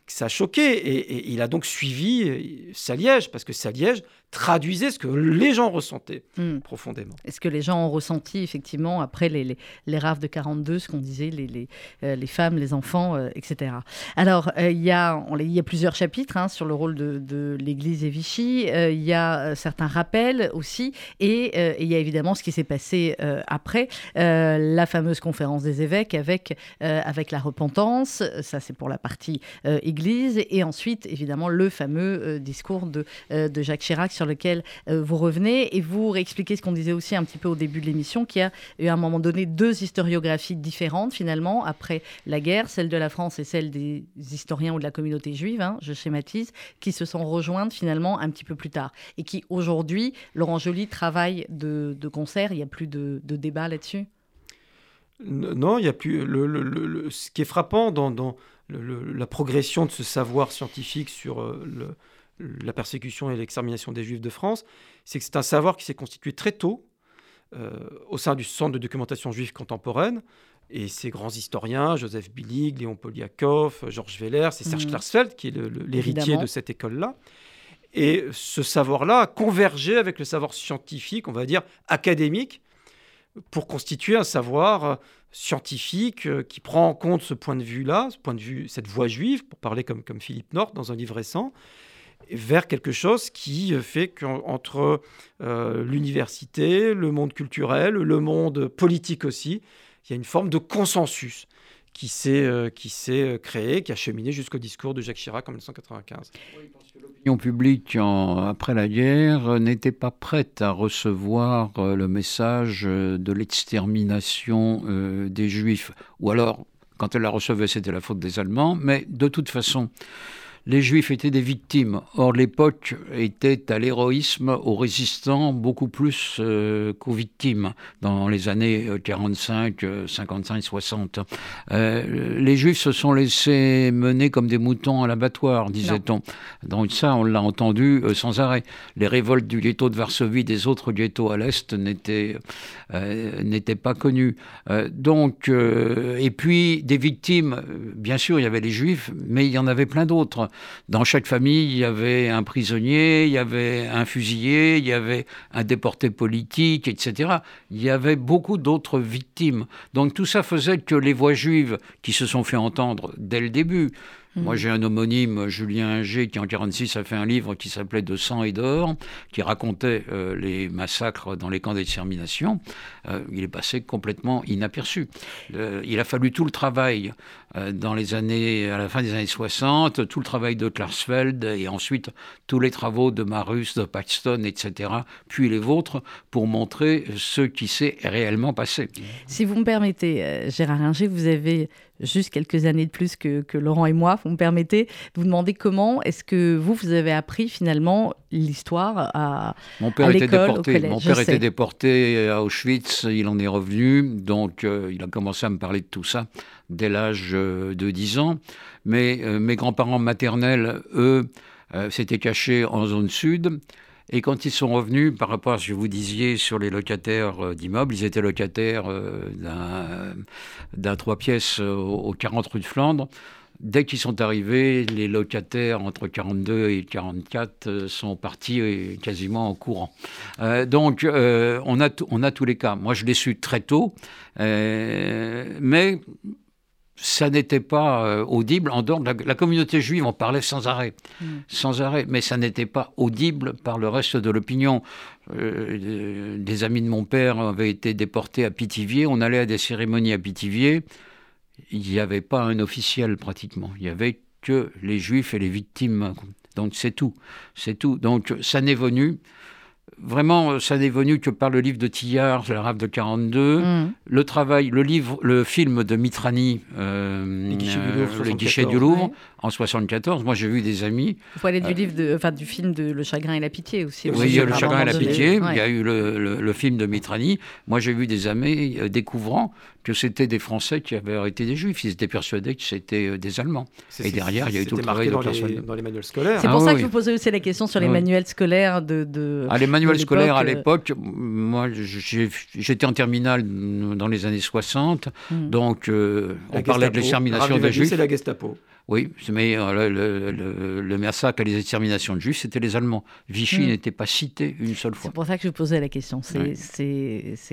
ça choquait. Et, il a donc suivi Saliège, parce que Saliège traduisait ce que les gens ressentaient hmm. profondément.
Est-ce que les gens ont ressenti effectivement après les, les, les raves de 42, ce qu'on disait, les, les, euh, les, femmes, les enfants, euh, etc. Alors, euh, il, y a, on, y a plusieurs chapitres hein, sur le rôle de, de l'Église et Vichy. il y a certains rappels aussi. Et, il y a évidemment ce qui s'est passé après, la fameuse conférence des évêques avec, avec la repentance. Ça, c'est pour la partie Église. Et ensuite, évidemment, le fameux discours de, de Jacques Chirac sur lequel vous revenez. Et vous réexpliquez ce qu'on disait aussi un petit peu au début de l'émission, qu'il y a eu à un moment donné deux historiographies différentes finalement après la guerre, celle de la France et celle des historiens ou de la communauté juive, hein, je schématise, qui se sont rejointes finalement un petit peu plus tard. Et qui aujourd'hui, Laurent Joly travaille de, concert, il n'y a plus de, débat là-dessus?
Non, il n'y a plus. Le, ce qui est frappant dans, la progression de ce savoir scientifique sur euh, la persécution et l'extermination des Juifs de France, c'est que c'est un savoir qui s'est constitué très tôt euh, au sein du Centre de documentation juive contemporaine. Et ces grands historiens, Joseph Billig, Léon Poliakov, Georges Weller, c'est Serge mmh. Klarsfeld qui est l'héritier de cette école-là. Et ce savoir-là a convergé avec le savoir scientifique, on va dire académique, pour constituer un savoir euh, scientifique euh, qui prend en compte ce point de vue-là, ce point de vue, cette voie juive, pour parler comme, comme Philippe North dans un livre récent, vers quelque chose qui fait qu'entre euh, l'université, le monde culturel, le monde politique aussi, il y a une forme de consensus qui s'est euh, euh, créé, qui a cheminé jusqu'au discours de Jacques Chirac en 1995.
L'opinion publique après la guerre n'était pas prête à recevoir le message de l'extermination des Juifs, ou alors quand elle la recevait, c'était la faute des Allemands, mais de toute façon, les Juifs étaient des victimes. Or, l'époque était à l'héroïsme, aux résistants, beaucoup plus euh, qu'aux victimes, dans les années 45, 55, 60. les Juifs se sont laissés mener comme des moutons à l'abattoir, disait-on. Donc ça, on l'a entendu euh, sans arrêt. Les révoltes du ghetto de Varsovie, des autres ghettos à l'Est, n'étaient euh, pas connues. donc, et puis, des victimes, bien sûr, il y avait les Juifs, mais il y en avait plein d'autres. Dans chaque famille, il y avait un prisonnier, il y avait un fusillé, il y avait un déporté politique, etc. Il y avait beaucoup d'autres victimes. Donc tout ça faisait que les voix juives qui se sont fait entendre dès le début, moi, mm. j'ai un homonyme, Julien Inger, qui en 1946 a fait un livre qui s'appelait De sang et d'or, qui racontait euh, les massacres dans les camps d'extermination. Euh, il est passé complètement inaperçu. il a fallu tout le travail euh, dans les années, à la fin des années 60, tout le travail de Klarsfeld et ensuite tous les travaux de Marus, de Paxton, etc., puis les vôtres, pour montrer ce qui s'est réellement passé.
Si vous me permettez, Gérard Inger, vous avez juste quelques années de plus que, Laurent et moi, vous me permettez de vous demander comment est-ce que vous, vous avez appris finalement l'histoire à,
Mon père, était déporté. Mon père était déporté à Auschwitz, il en est revenu, donc euh, il a commencé à me parler de tout ça dès l'âge euh, de 10 ans. Mais euh, mes grands-parents maternels, eux, s'étaient cachés en zone sud. Et quand ils sont revenus, par rapport à ce que vous disiez sur les locataires d'immeubles, ils étaient locataires d'un trois pièces au 40 rue de Flandre. Dès qu'ils sont arrivés, les locataires entre 42 et 44 euh, sont partis quasiment en courant. donc, on, a on a tous les cas. Moi, je l'ai su très tôt, mais ça n'était pas euh, audible en dehors de la, communauté juive, on parlait sans arrêt, mm. sans arrêt, mais ça n'était pas audible par le reste de l'opinion. Euh, des amis de mon père avaient été déportés à Pithiviers, on allait à des cérémonies à Pithiviers, il n'y avait pas un officiel pratiquement, il n'y avait que les juifs et les victimes. Donc c'est tout, c'est tout. Donc ça n'est venu Vraiment, euh, ça n'est venu que par le livre de Tillard, La rave de 42, mm. le travail, le livre, le film de Mitrani, euh, Les guichets du Louvre, en 74. Moi, j'ai vu des amis.
Vous parlez du euh, livre, de, enfin, du film de Le Chagrin et la Pitié aussi.
Oui, il y a Le Chagrin et la Pitié. Il y a eu le, le, film de Mitrani. Moi, j'ai vu des amis découvrant que c'était des Français qui avaient arrêté des Juifs. Ils étaient persuadés que c'était des Allemands. Et derrière, il y a eu tout le travail
dans les, dans les manuels scolaires.
C'est pour ah ça que je vous posais aussi la question sur les manuels scolaires de. de
ah, les manuels scolaires à l'époque, moi j'étais en terminale dans les années 60, hmm. donc euh, on parlait de l'extermination des Juifs.
C'est la Gestapo.
Oui, mais euh, le, le, massacre et les exterminations de Juifs, c'était les Allemands. Vichy hmm. n'était pas cité une seule fois.
C'est pour ça que je posais la question. C'est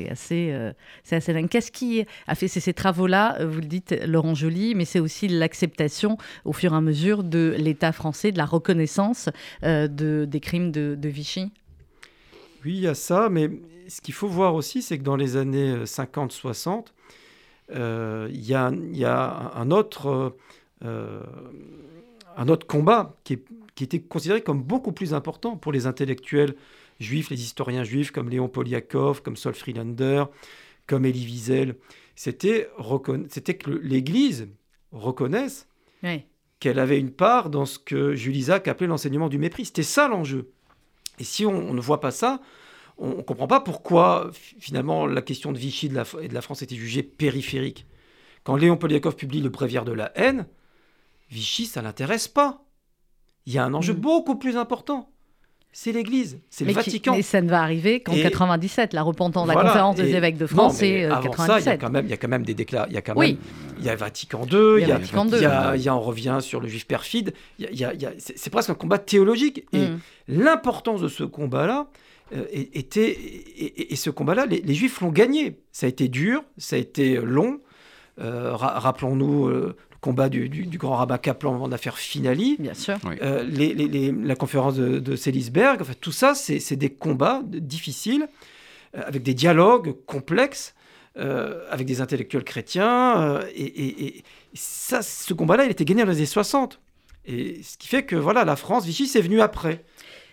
assez, euh, assez dingue. Qu'est-ce qui a fait ces travaux-là Vous le dites, Laurent Joly, mais c'est aussi l'acceptation au fur et à mesure de l'État français, de la reconnaissance de, des crimes de Vichy?
Oui, il y a ça, mais ce qu'il faut voir aussi, c'est que dans les années 50-60, euh, euh, il y, a, un, autre, euh, un autre combat qui est, qui était considéré comme beaucoup plus important pour les intellectuels juifs, les historiens juifs comme Léon Poliakov, comme Sol Friedlander, comme Elie Wiesel. C'était que l'Église reconnaisse qu'elle avait une part dans ce que Jules Isaac appelait l'enseignement du mépris. C'était ça l'enjeu. Et si on, ne voit pas ça, on ne comprend pas pourquoi finalement la question de Vichy de la, et de la France était jugée périphérique. Quand Léon Poliakov publie Le Bréviaire de la haine, Vichy, ça l'intéresse pas. Il y a un enjeu mm. beaucoup plus important. C'est l'Église, c'est le Vatican.
mais ça ne va arriver qu'en 97, la repentance, la conférence des évêques de France, c'est 97. Ça,
il y a quand même, il y a quand même des déclarations. Il y a quand même, il y a Vatican II, il y a, Vatican II, il y a, il y a on revient sur le juif perfide. C'est presque un combat théologique. Et mm. l'importance de ce combat-là, euh, était, et, ce combat-là, les, les, Juifs l'ont gagné. Ça a été dur, ça a été long. Euh, rappelons-nous euh, combat du, grand rabbin Kaplan en affaire Finali.
Bien sûr.
Euh, la conférence de, de Selisberg, fait tout ça, c'est des combats difficiles, euh, avec des dialogues complexes, euh, avec des intellectuels chrétiens. Et, ça, ce combat-là, il était gagné dans les années 60. Et ce qui fait que voilà, la France, Vichy, c'est venu après,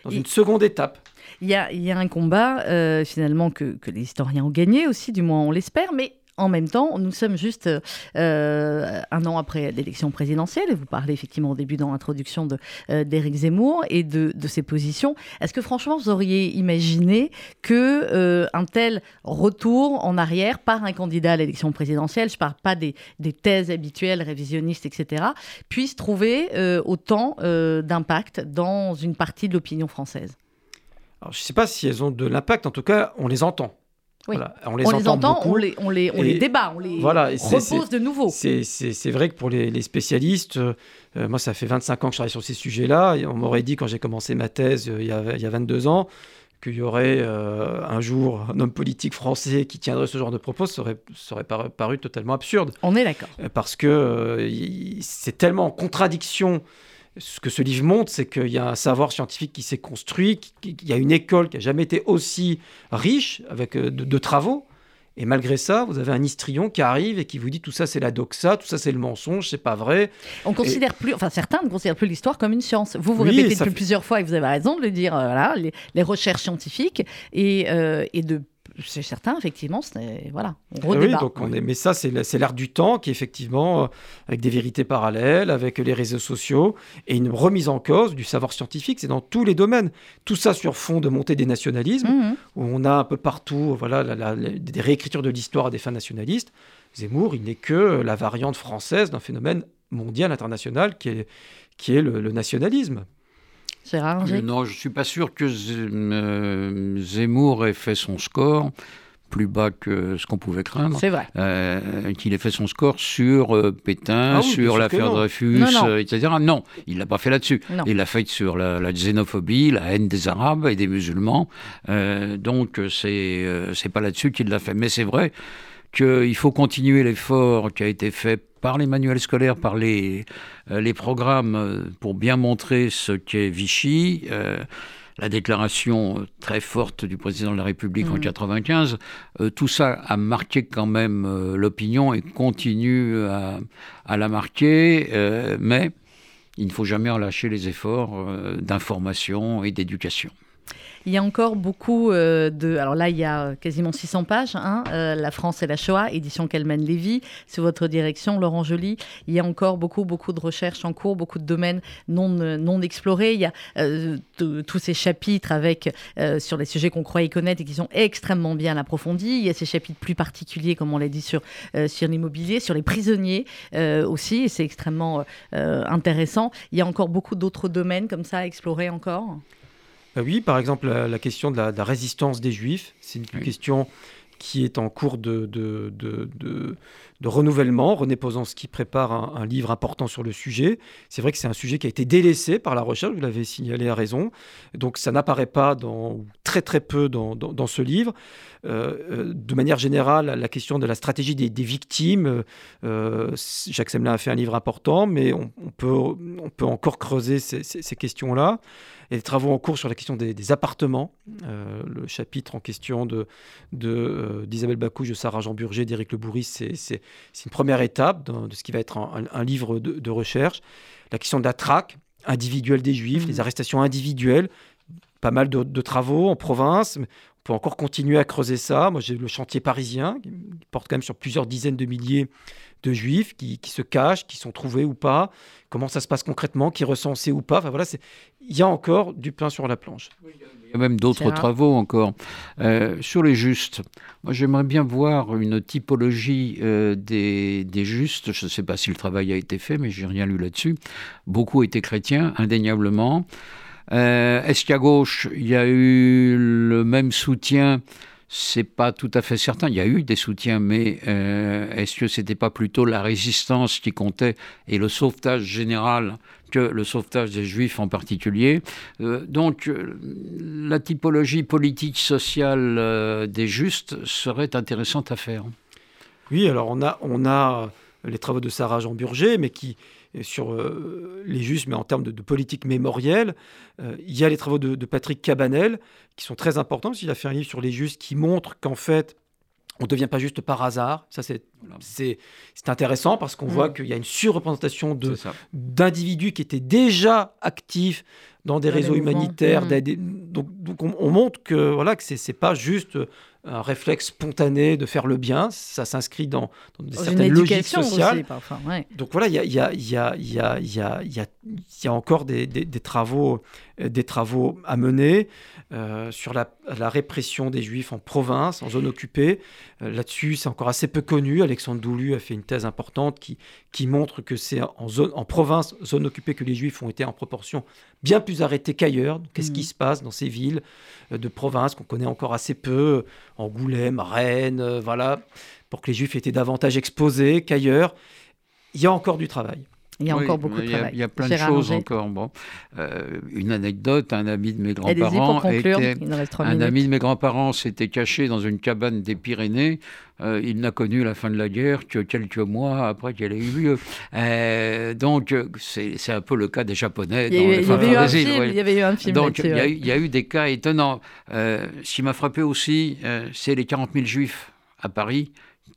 dans une seconde étape.
Il y a, y a, un combat, finalement, que, que les historiens ont gagné aussi, du moins on l'espère, mais en même temps, nous sommes juste euh, un an après l'élection présidentielle, et vous parlez effectivement au début dans l'introduction euh, d'Éric Zemmour et de, ses positions. Est-ce que franchement, vous auriez imaginé que euh, un tel retour en arrière par un candidat à l'élection présidentielle, je ne parle pas des, thèses habituelles, révisionnistes, etc., puisse trouver autant d'impact dans une partie de l'opinion française?
Alors, je ne sais pas si elles ont de l'impact, en tout cas, on les entend.
On les, entend, on les, on les, on les débat, on les voilà, repose de nouveau.
C'est vrai que pour les, spécialistes, euh, moi ça fait 25 ans que je travaille sur ces sujets-là, on m'aurait dit quand j'ai commencé ma thèse euh, il, y a, il, y a, 22 ans qu'il y aurait euh, un jour un homme politique français qui tiendrait ce genre de propos, ça aurait, ça aurait paru, totalement absurde.
On est d'accord.
parce que c'est tellement en contradiction ce que ce livre montre, c'est qu'il y a un savoir scientifique qui s'est construit, qu'il y a une école qui n'a jamais été aussi riche avec euh, de, travaux. Et malgré ça, vous avez un histrion qui arrive et qui vous dit tout ça c'est la doxa, tout ça c'est le mensonge, c'est pas vrai.
On considère plus, enfin certains ne considèrent plus l'histoire comme une science. Vous vous répétez depuis plusieurs fois et vous avez raison de le dire. Euh, voilà, les, recherches scientifiques et, euh, et de c'est certain, effectivement, voilà, on
Oui, donc on est, mais ça, c'est l'art du temps qui, effectivement, euh, avec des vérités parallèles, avec les réseaux sociaux, et une remise en cause du savoir scientifique, c'est dans tous les domaines. Tout ça sur fond de montée des nationalismes, mmh. où on a un peu partout voilà, des réécritures de l'histoire à des fins nationalistes. Zemmour, il n'est que la variante française d'un phénomène mondial, international, qui est, qui est le nationalisme.
Non, je ne suis pas sûr que euh, Zemmour ait fait son score plus bas que ce qu'on pouvait craindre.
C'est vrai.
Euh, qu'il ait fait son score sur euh, Pétain, ah sur l'affaire Dreyfus, etc. Non, il l'a pas fait là-dessus. Il l'a fait sur la, xénophobie, la haine des Arabes et des musulmans. donc, c'est c'est pas là-dessus qu'il l'a fait. Mais c'est vrai qu'il faut continuer l'effort qui a été fait par les manuels scolaires, par les, euh, les programmes euh, pour bien montrer ce qu'est Vichy. Euh, la déclaration très forte du président de la République en 1995, mmh. tout ça a marqué quand même l'opinion et continue à, à la marquer, mais il ne faut jamais relâcher les efforts d'information et d'éducation.
Il y a encore beaucoup euh, de. Alors là, il y a quasiment 600 pages. Hein, euh, la France et la Shoah, édition Kelman Lévy, sous votre direction, Laurent Joly. Il y a encore beaucoup, beaucoup de recherches en cours, beaucoup de domaines non, non explorés. Il y a euh, tous ces chapitres avec, sur les sujets qu'on croyait connaître et qui sont extrêmement bien approfondis. Il y a ces chapitres plus particuliers, comme on l'a dit, sur, sur l'immobilier, sur les prisonniers aussi. Et c'est extrêmement intéressant. Il y a encore beaucoup d'autres domaines comme ça à explorer encore.
Bah oui, par exemple, la, question de la, résistance des Juifs, c'est une question qui est en cours de, de, de, renouvellement. René qui prépare un, livre important sur le sujet. C'est vrai que c'est un sujet qui a été délaissé par la recherche, vous l'avez signalé à raison. Donc ça n'apparaît pas dans, très très peu dans, dans, ce livre. Euh, euh, de manière générale, la question de la stratégie des, victimes, euh, Jacques Semelin a fait un livre important, mais on, peut, on peut encore creuser ces, ces questions-là. A des travaux en cours sur la question des, appartements. Le chapitre en question de, d'Isabelle Bacouche, de Sarah Jean Burger, d'Éric Le Bourris, c'est, une première étape de, ce qui va être un, livre de, recherche. La question de la traque, individuelle des Juifs, les
Mhm.
arrestations individuelles, pas mal de, de travaux en province. On peut encore continuer à creuser ça. Moi, j'ai le chantier parisien, qui porte quand même sur plusieurs dizaines de milliers de Juifs qui, qui se cachent, qui sont trouvés ou pas. Comment ça se passe concrètement, qui est recensé ou pas. Enfin voilà, il y a encore du pain sur la planche.
Il y a même d'autres travaux encore. Euh, sur les justes, moi j'aimerais bien voir une typologie euh, des, des justes. Je ne sais pas si le travail a été fait, mais j'ai rien lu là-dessus. Beaucoup étaient chrétiens, indéniablement. Euh, Est-ce qu'à gauche, il y a eu le même soutien? C'est pas tout à fait certain. Il y a eu des soutiens, mais euh, est-ce que c'était pas plutôt la résistance qui comptait et le sauvetage général que le sauvetage des Juifs en particulier? Euh, Donc, la typologie politique sociale des justes serait intéressante à faire.
Oui, alors on a, on a les travaux de Sarah Jean Burger, mais qui sur euh, les justes, mais en termes de, politique mémorielle. Euh, il y a les travaux de, Patrick Cabanel qui sont très importants, parce a fait un livre sur les justes qui montre qu'en fait, on ne devient pas juste par hasard. Ça, c'est c'est c'est intéressant parce qu'on
Mm.
voit qu'il y a une surreprésentation d'individus qui étaient déjà actifs dans des
Dans
réseaux humanitaires.
Mm.
des- des- donc, donc on, on montre que voilà que c'est c'est pas juste un réflexe spontané de faire le bien. Ça s'inscrit dans, dans des certaines logiques sociales.
aussi, parfois. ouais.
Donc voilà, il y a, encore des, des- des travaux, euh, des travaux à mener euh, sur la, la répression des Juifs en province, en zone occupée. Euh, Là-dessus, c'est encore assez peu connu. Alexandre Doulu a fait une thèse importante qui, qui montre que c'est en, zone, en province, zone occupée, que les Juifs ont été en proportion bien plus arrêtés qu'ailleurs. Qu'est-ce
Mhm.
qui se passe dans ces villes euh, de province qu'on connaît encore assez peu, Angoulême, Rennes, euh, voilà, pour que les Juifs étaient davantage exposés qu'ailleurs? Il y a encore du travail.
Il y a
Oui,
encore beaucoup de travail.
Il y a plein de choses encore. Bon, Euh, une anecdote, un ami de mes grands-parents était... Un ami de mes grands-parents s'était caché dans une cabane des Pyrénées. Euh, il n'a connu la fin de la guerre que quelques mois après qu'elle ait eu lieu. Euh, donc, c'est un peu le cas des Japonais
Il y, a
dans
eu-
les
il y
fins
avait eu un
îles,
film.
ouais.
Il y avait eu un film
Donc, il y, a eu- il y a eu des cas étonnants. Ce qui m'a frappé aussi, c'est les 40 000 juifs à Paris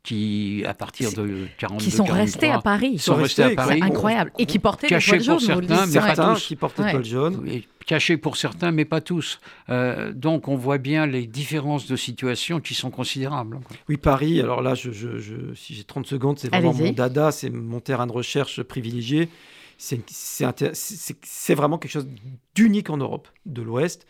qui, à partir de 42
Qui sont restés à
43,
Paris.
sont restés à Paris.
C'est incroyable. Et qui portaient le
certains,
dites.
mais pas
Certains
tous.
qui les toiles jaunes.
Et cachés pour certains, mais pas tous. Euh, donc on voit bien les différences de situation qui sont considérables.
Oui, Paris, alors là, je, je- je- si j'ai 30 secondes, c'est vraiment mon dada, c'est mon terrain de recherche privilégié. C'est vraiment quelque chose d'unique en Europe de l'Ouest.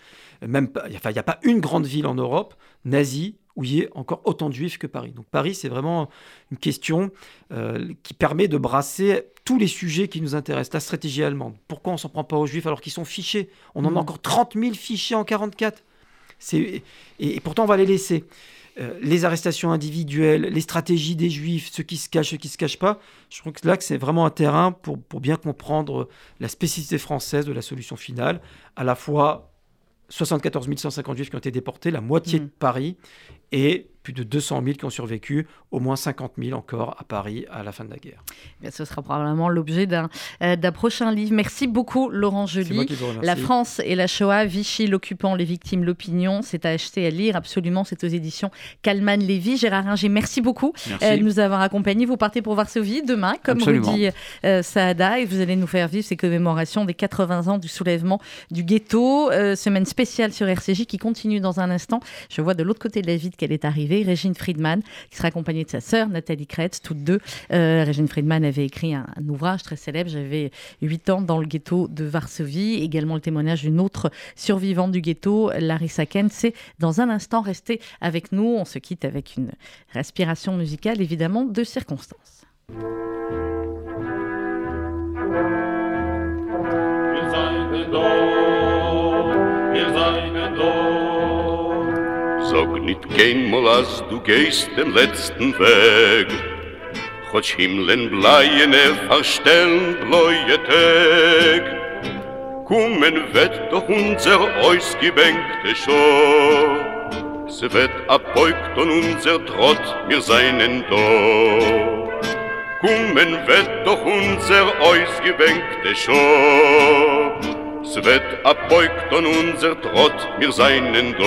Même pas- enfin, il n'y a pas une grande ville en Europe nazie où il y ait encore autant de juifs que Paris. Donc Paris, c'est vraiment une question euh, qui permet de brasser tous les sujets qui nous intéressent. La stratégie allemande. Pourquoi on s'en prend pas aux juifs alors qu'ils sont fichés? On en a encore 30 000 fichés en 44. C'est- Et, et pourtant, on va les laisser. Euh, les arrestations individuelles, les stratégies des juifs, ceux qui se cachent, ceux qui se cachent pas, je trouve que là, que c'est vraiment un terrain pour, pour bien comprendre la spécificité française de la solution finale, à la fois 74 150 juifs qui ont été déportés, la moitié
Mhm.
de Paris, et plus de 200 000 qui ont survécu, au moins 50 000 encore à Paris à la fin de la guerre.
Bien, Ce sera probablement l'objet d'un euh, prochain livre. Merci beaucoup, Laurent Joly. La France et la Shoah, Vichy, l'occupant, les victimes, l'opinion. C'est à acheter, à lire absolument. C'est aux éditions Kalman Lévy. Gérard Ringer, merci beaucoup
Merci.
euh, de nous avoir accompagnés. Vous partez pour Varsovie demain, comme
Absolument.
vous dit euh, Saada, et vous allez nous faire vivre ces commémorations des 80 ans du soulèvement du ghetto. Euh, semaine spéciale sur RCJ qui continue dans un instant. Je vois de l'autre côté de la ville qu'elle est arrivée, Régine Friedman, qui sera accompagnée de sa sœur Nathalie Kretz, toutes deux. Euh, Régine Friedman avait écrit un, ouvrage très célèbre. J'avais 8 ans dans le ghetto de Varsovie. Également le témoignage d'une autre survivante du ghetto, Larissa Ken. C'est dans un instant. Restez avec nous. On se quitte avec une respiration musicale, évidemment, de circonstances.
Sag nit keinmal, als du gehst den letzten Weg. Хоч Himmeln bleiene verstellen bläue Tag. Kommen wird doch unser ausgebänkte Schor. Se wird abbeugt und unser Trott, wir seinen da. Kommen wird doch unser ausgebänkte Schor. Se wird abbeugt und unser Trott, wir seinen da.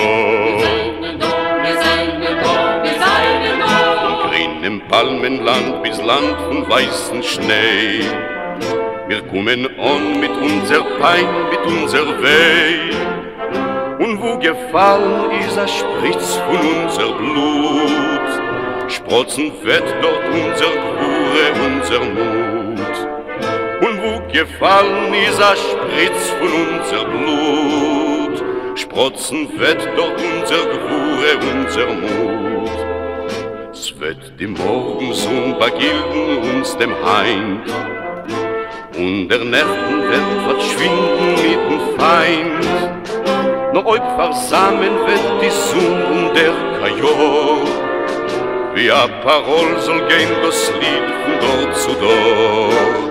Von grünem Palmenland bis Land von weißen Schnee. Wir kommen an mit unser Pein, mit unser Weh. Und wo gefallen ist ein Spritz von unser Blut, sprotzen wird dort unser Gure, unser Mut. Gefallen ist ein Spritz von unser Blut, sprotzen wird dort unser Gure, unser Mut. Es wird die Morgensonne begilden uns dem Heim, und der Nerven wird verschwinden mit dem Feind. Nur euch versammeln wird die Sonne und der Kajor. Wie a Parol soll gehen das Lied von dort zu dort.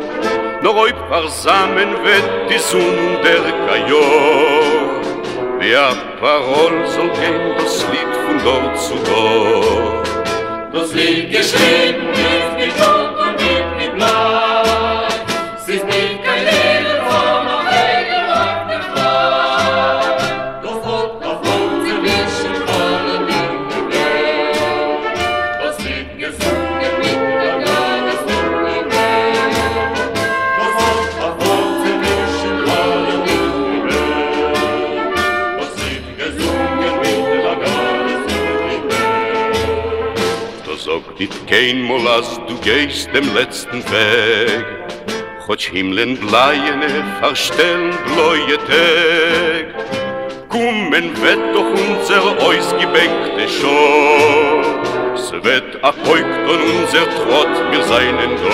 Nur euch versammeln wird die Sonne und der Kajor. Wie a Parol soll gehen das Lied von dort zu dort.
Das Lied geschrieben ist mit Blut
kein Mal, als du gehst dem letzten Weg. Хоч Himmeln bleiene verstellen bläue Tag. Kommen wird doch unser ausgebänkte Schor. Es wird abbeugt und unser Trott, wir seinen da.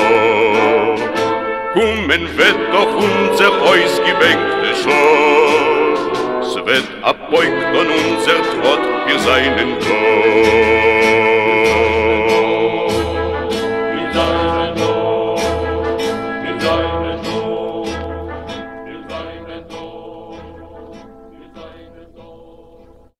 Kommen wird doch unser ausgebänkte Schor. Es wird abbeugt und unser Trott, wir seinen da.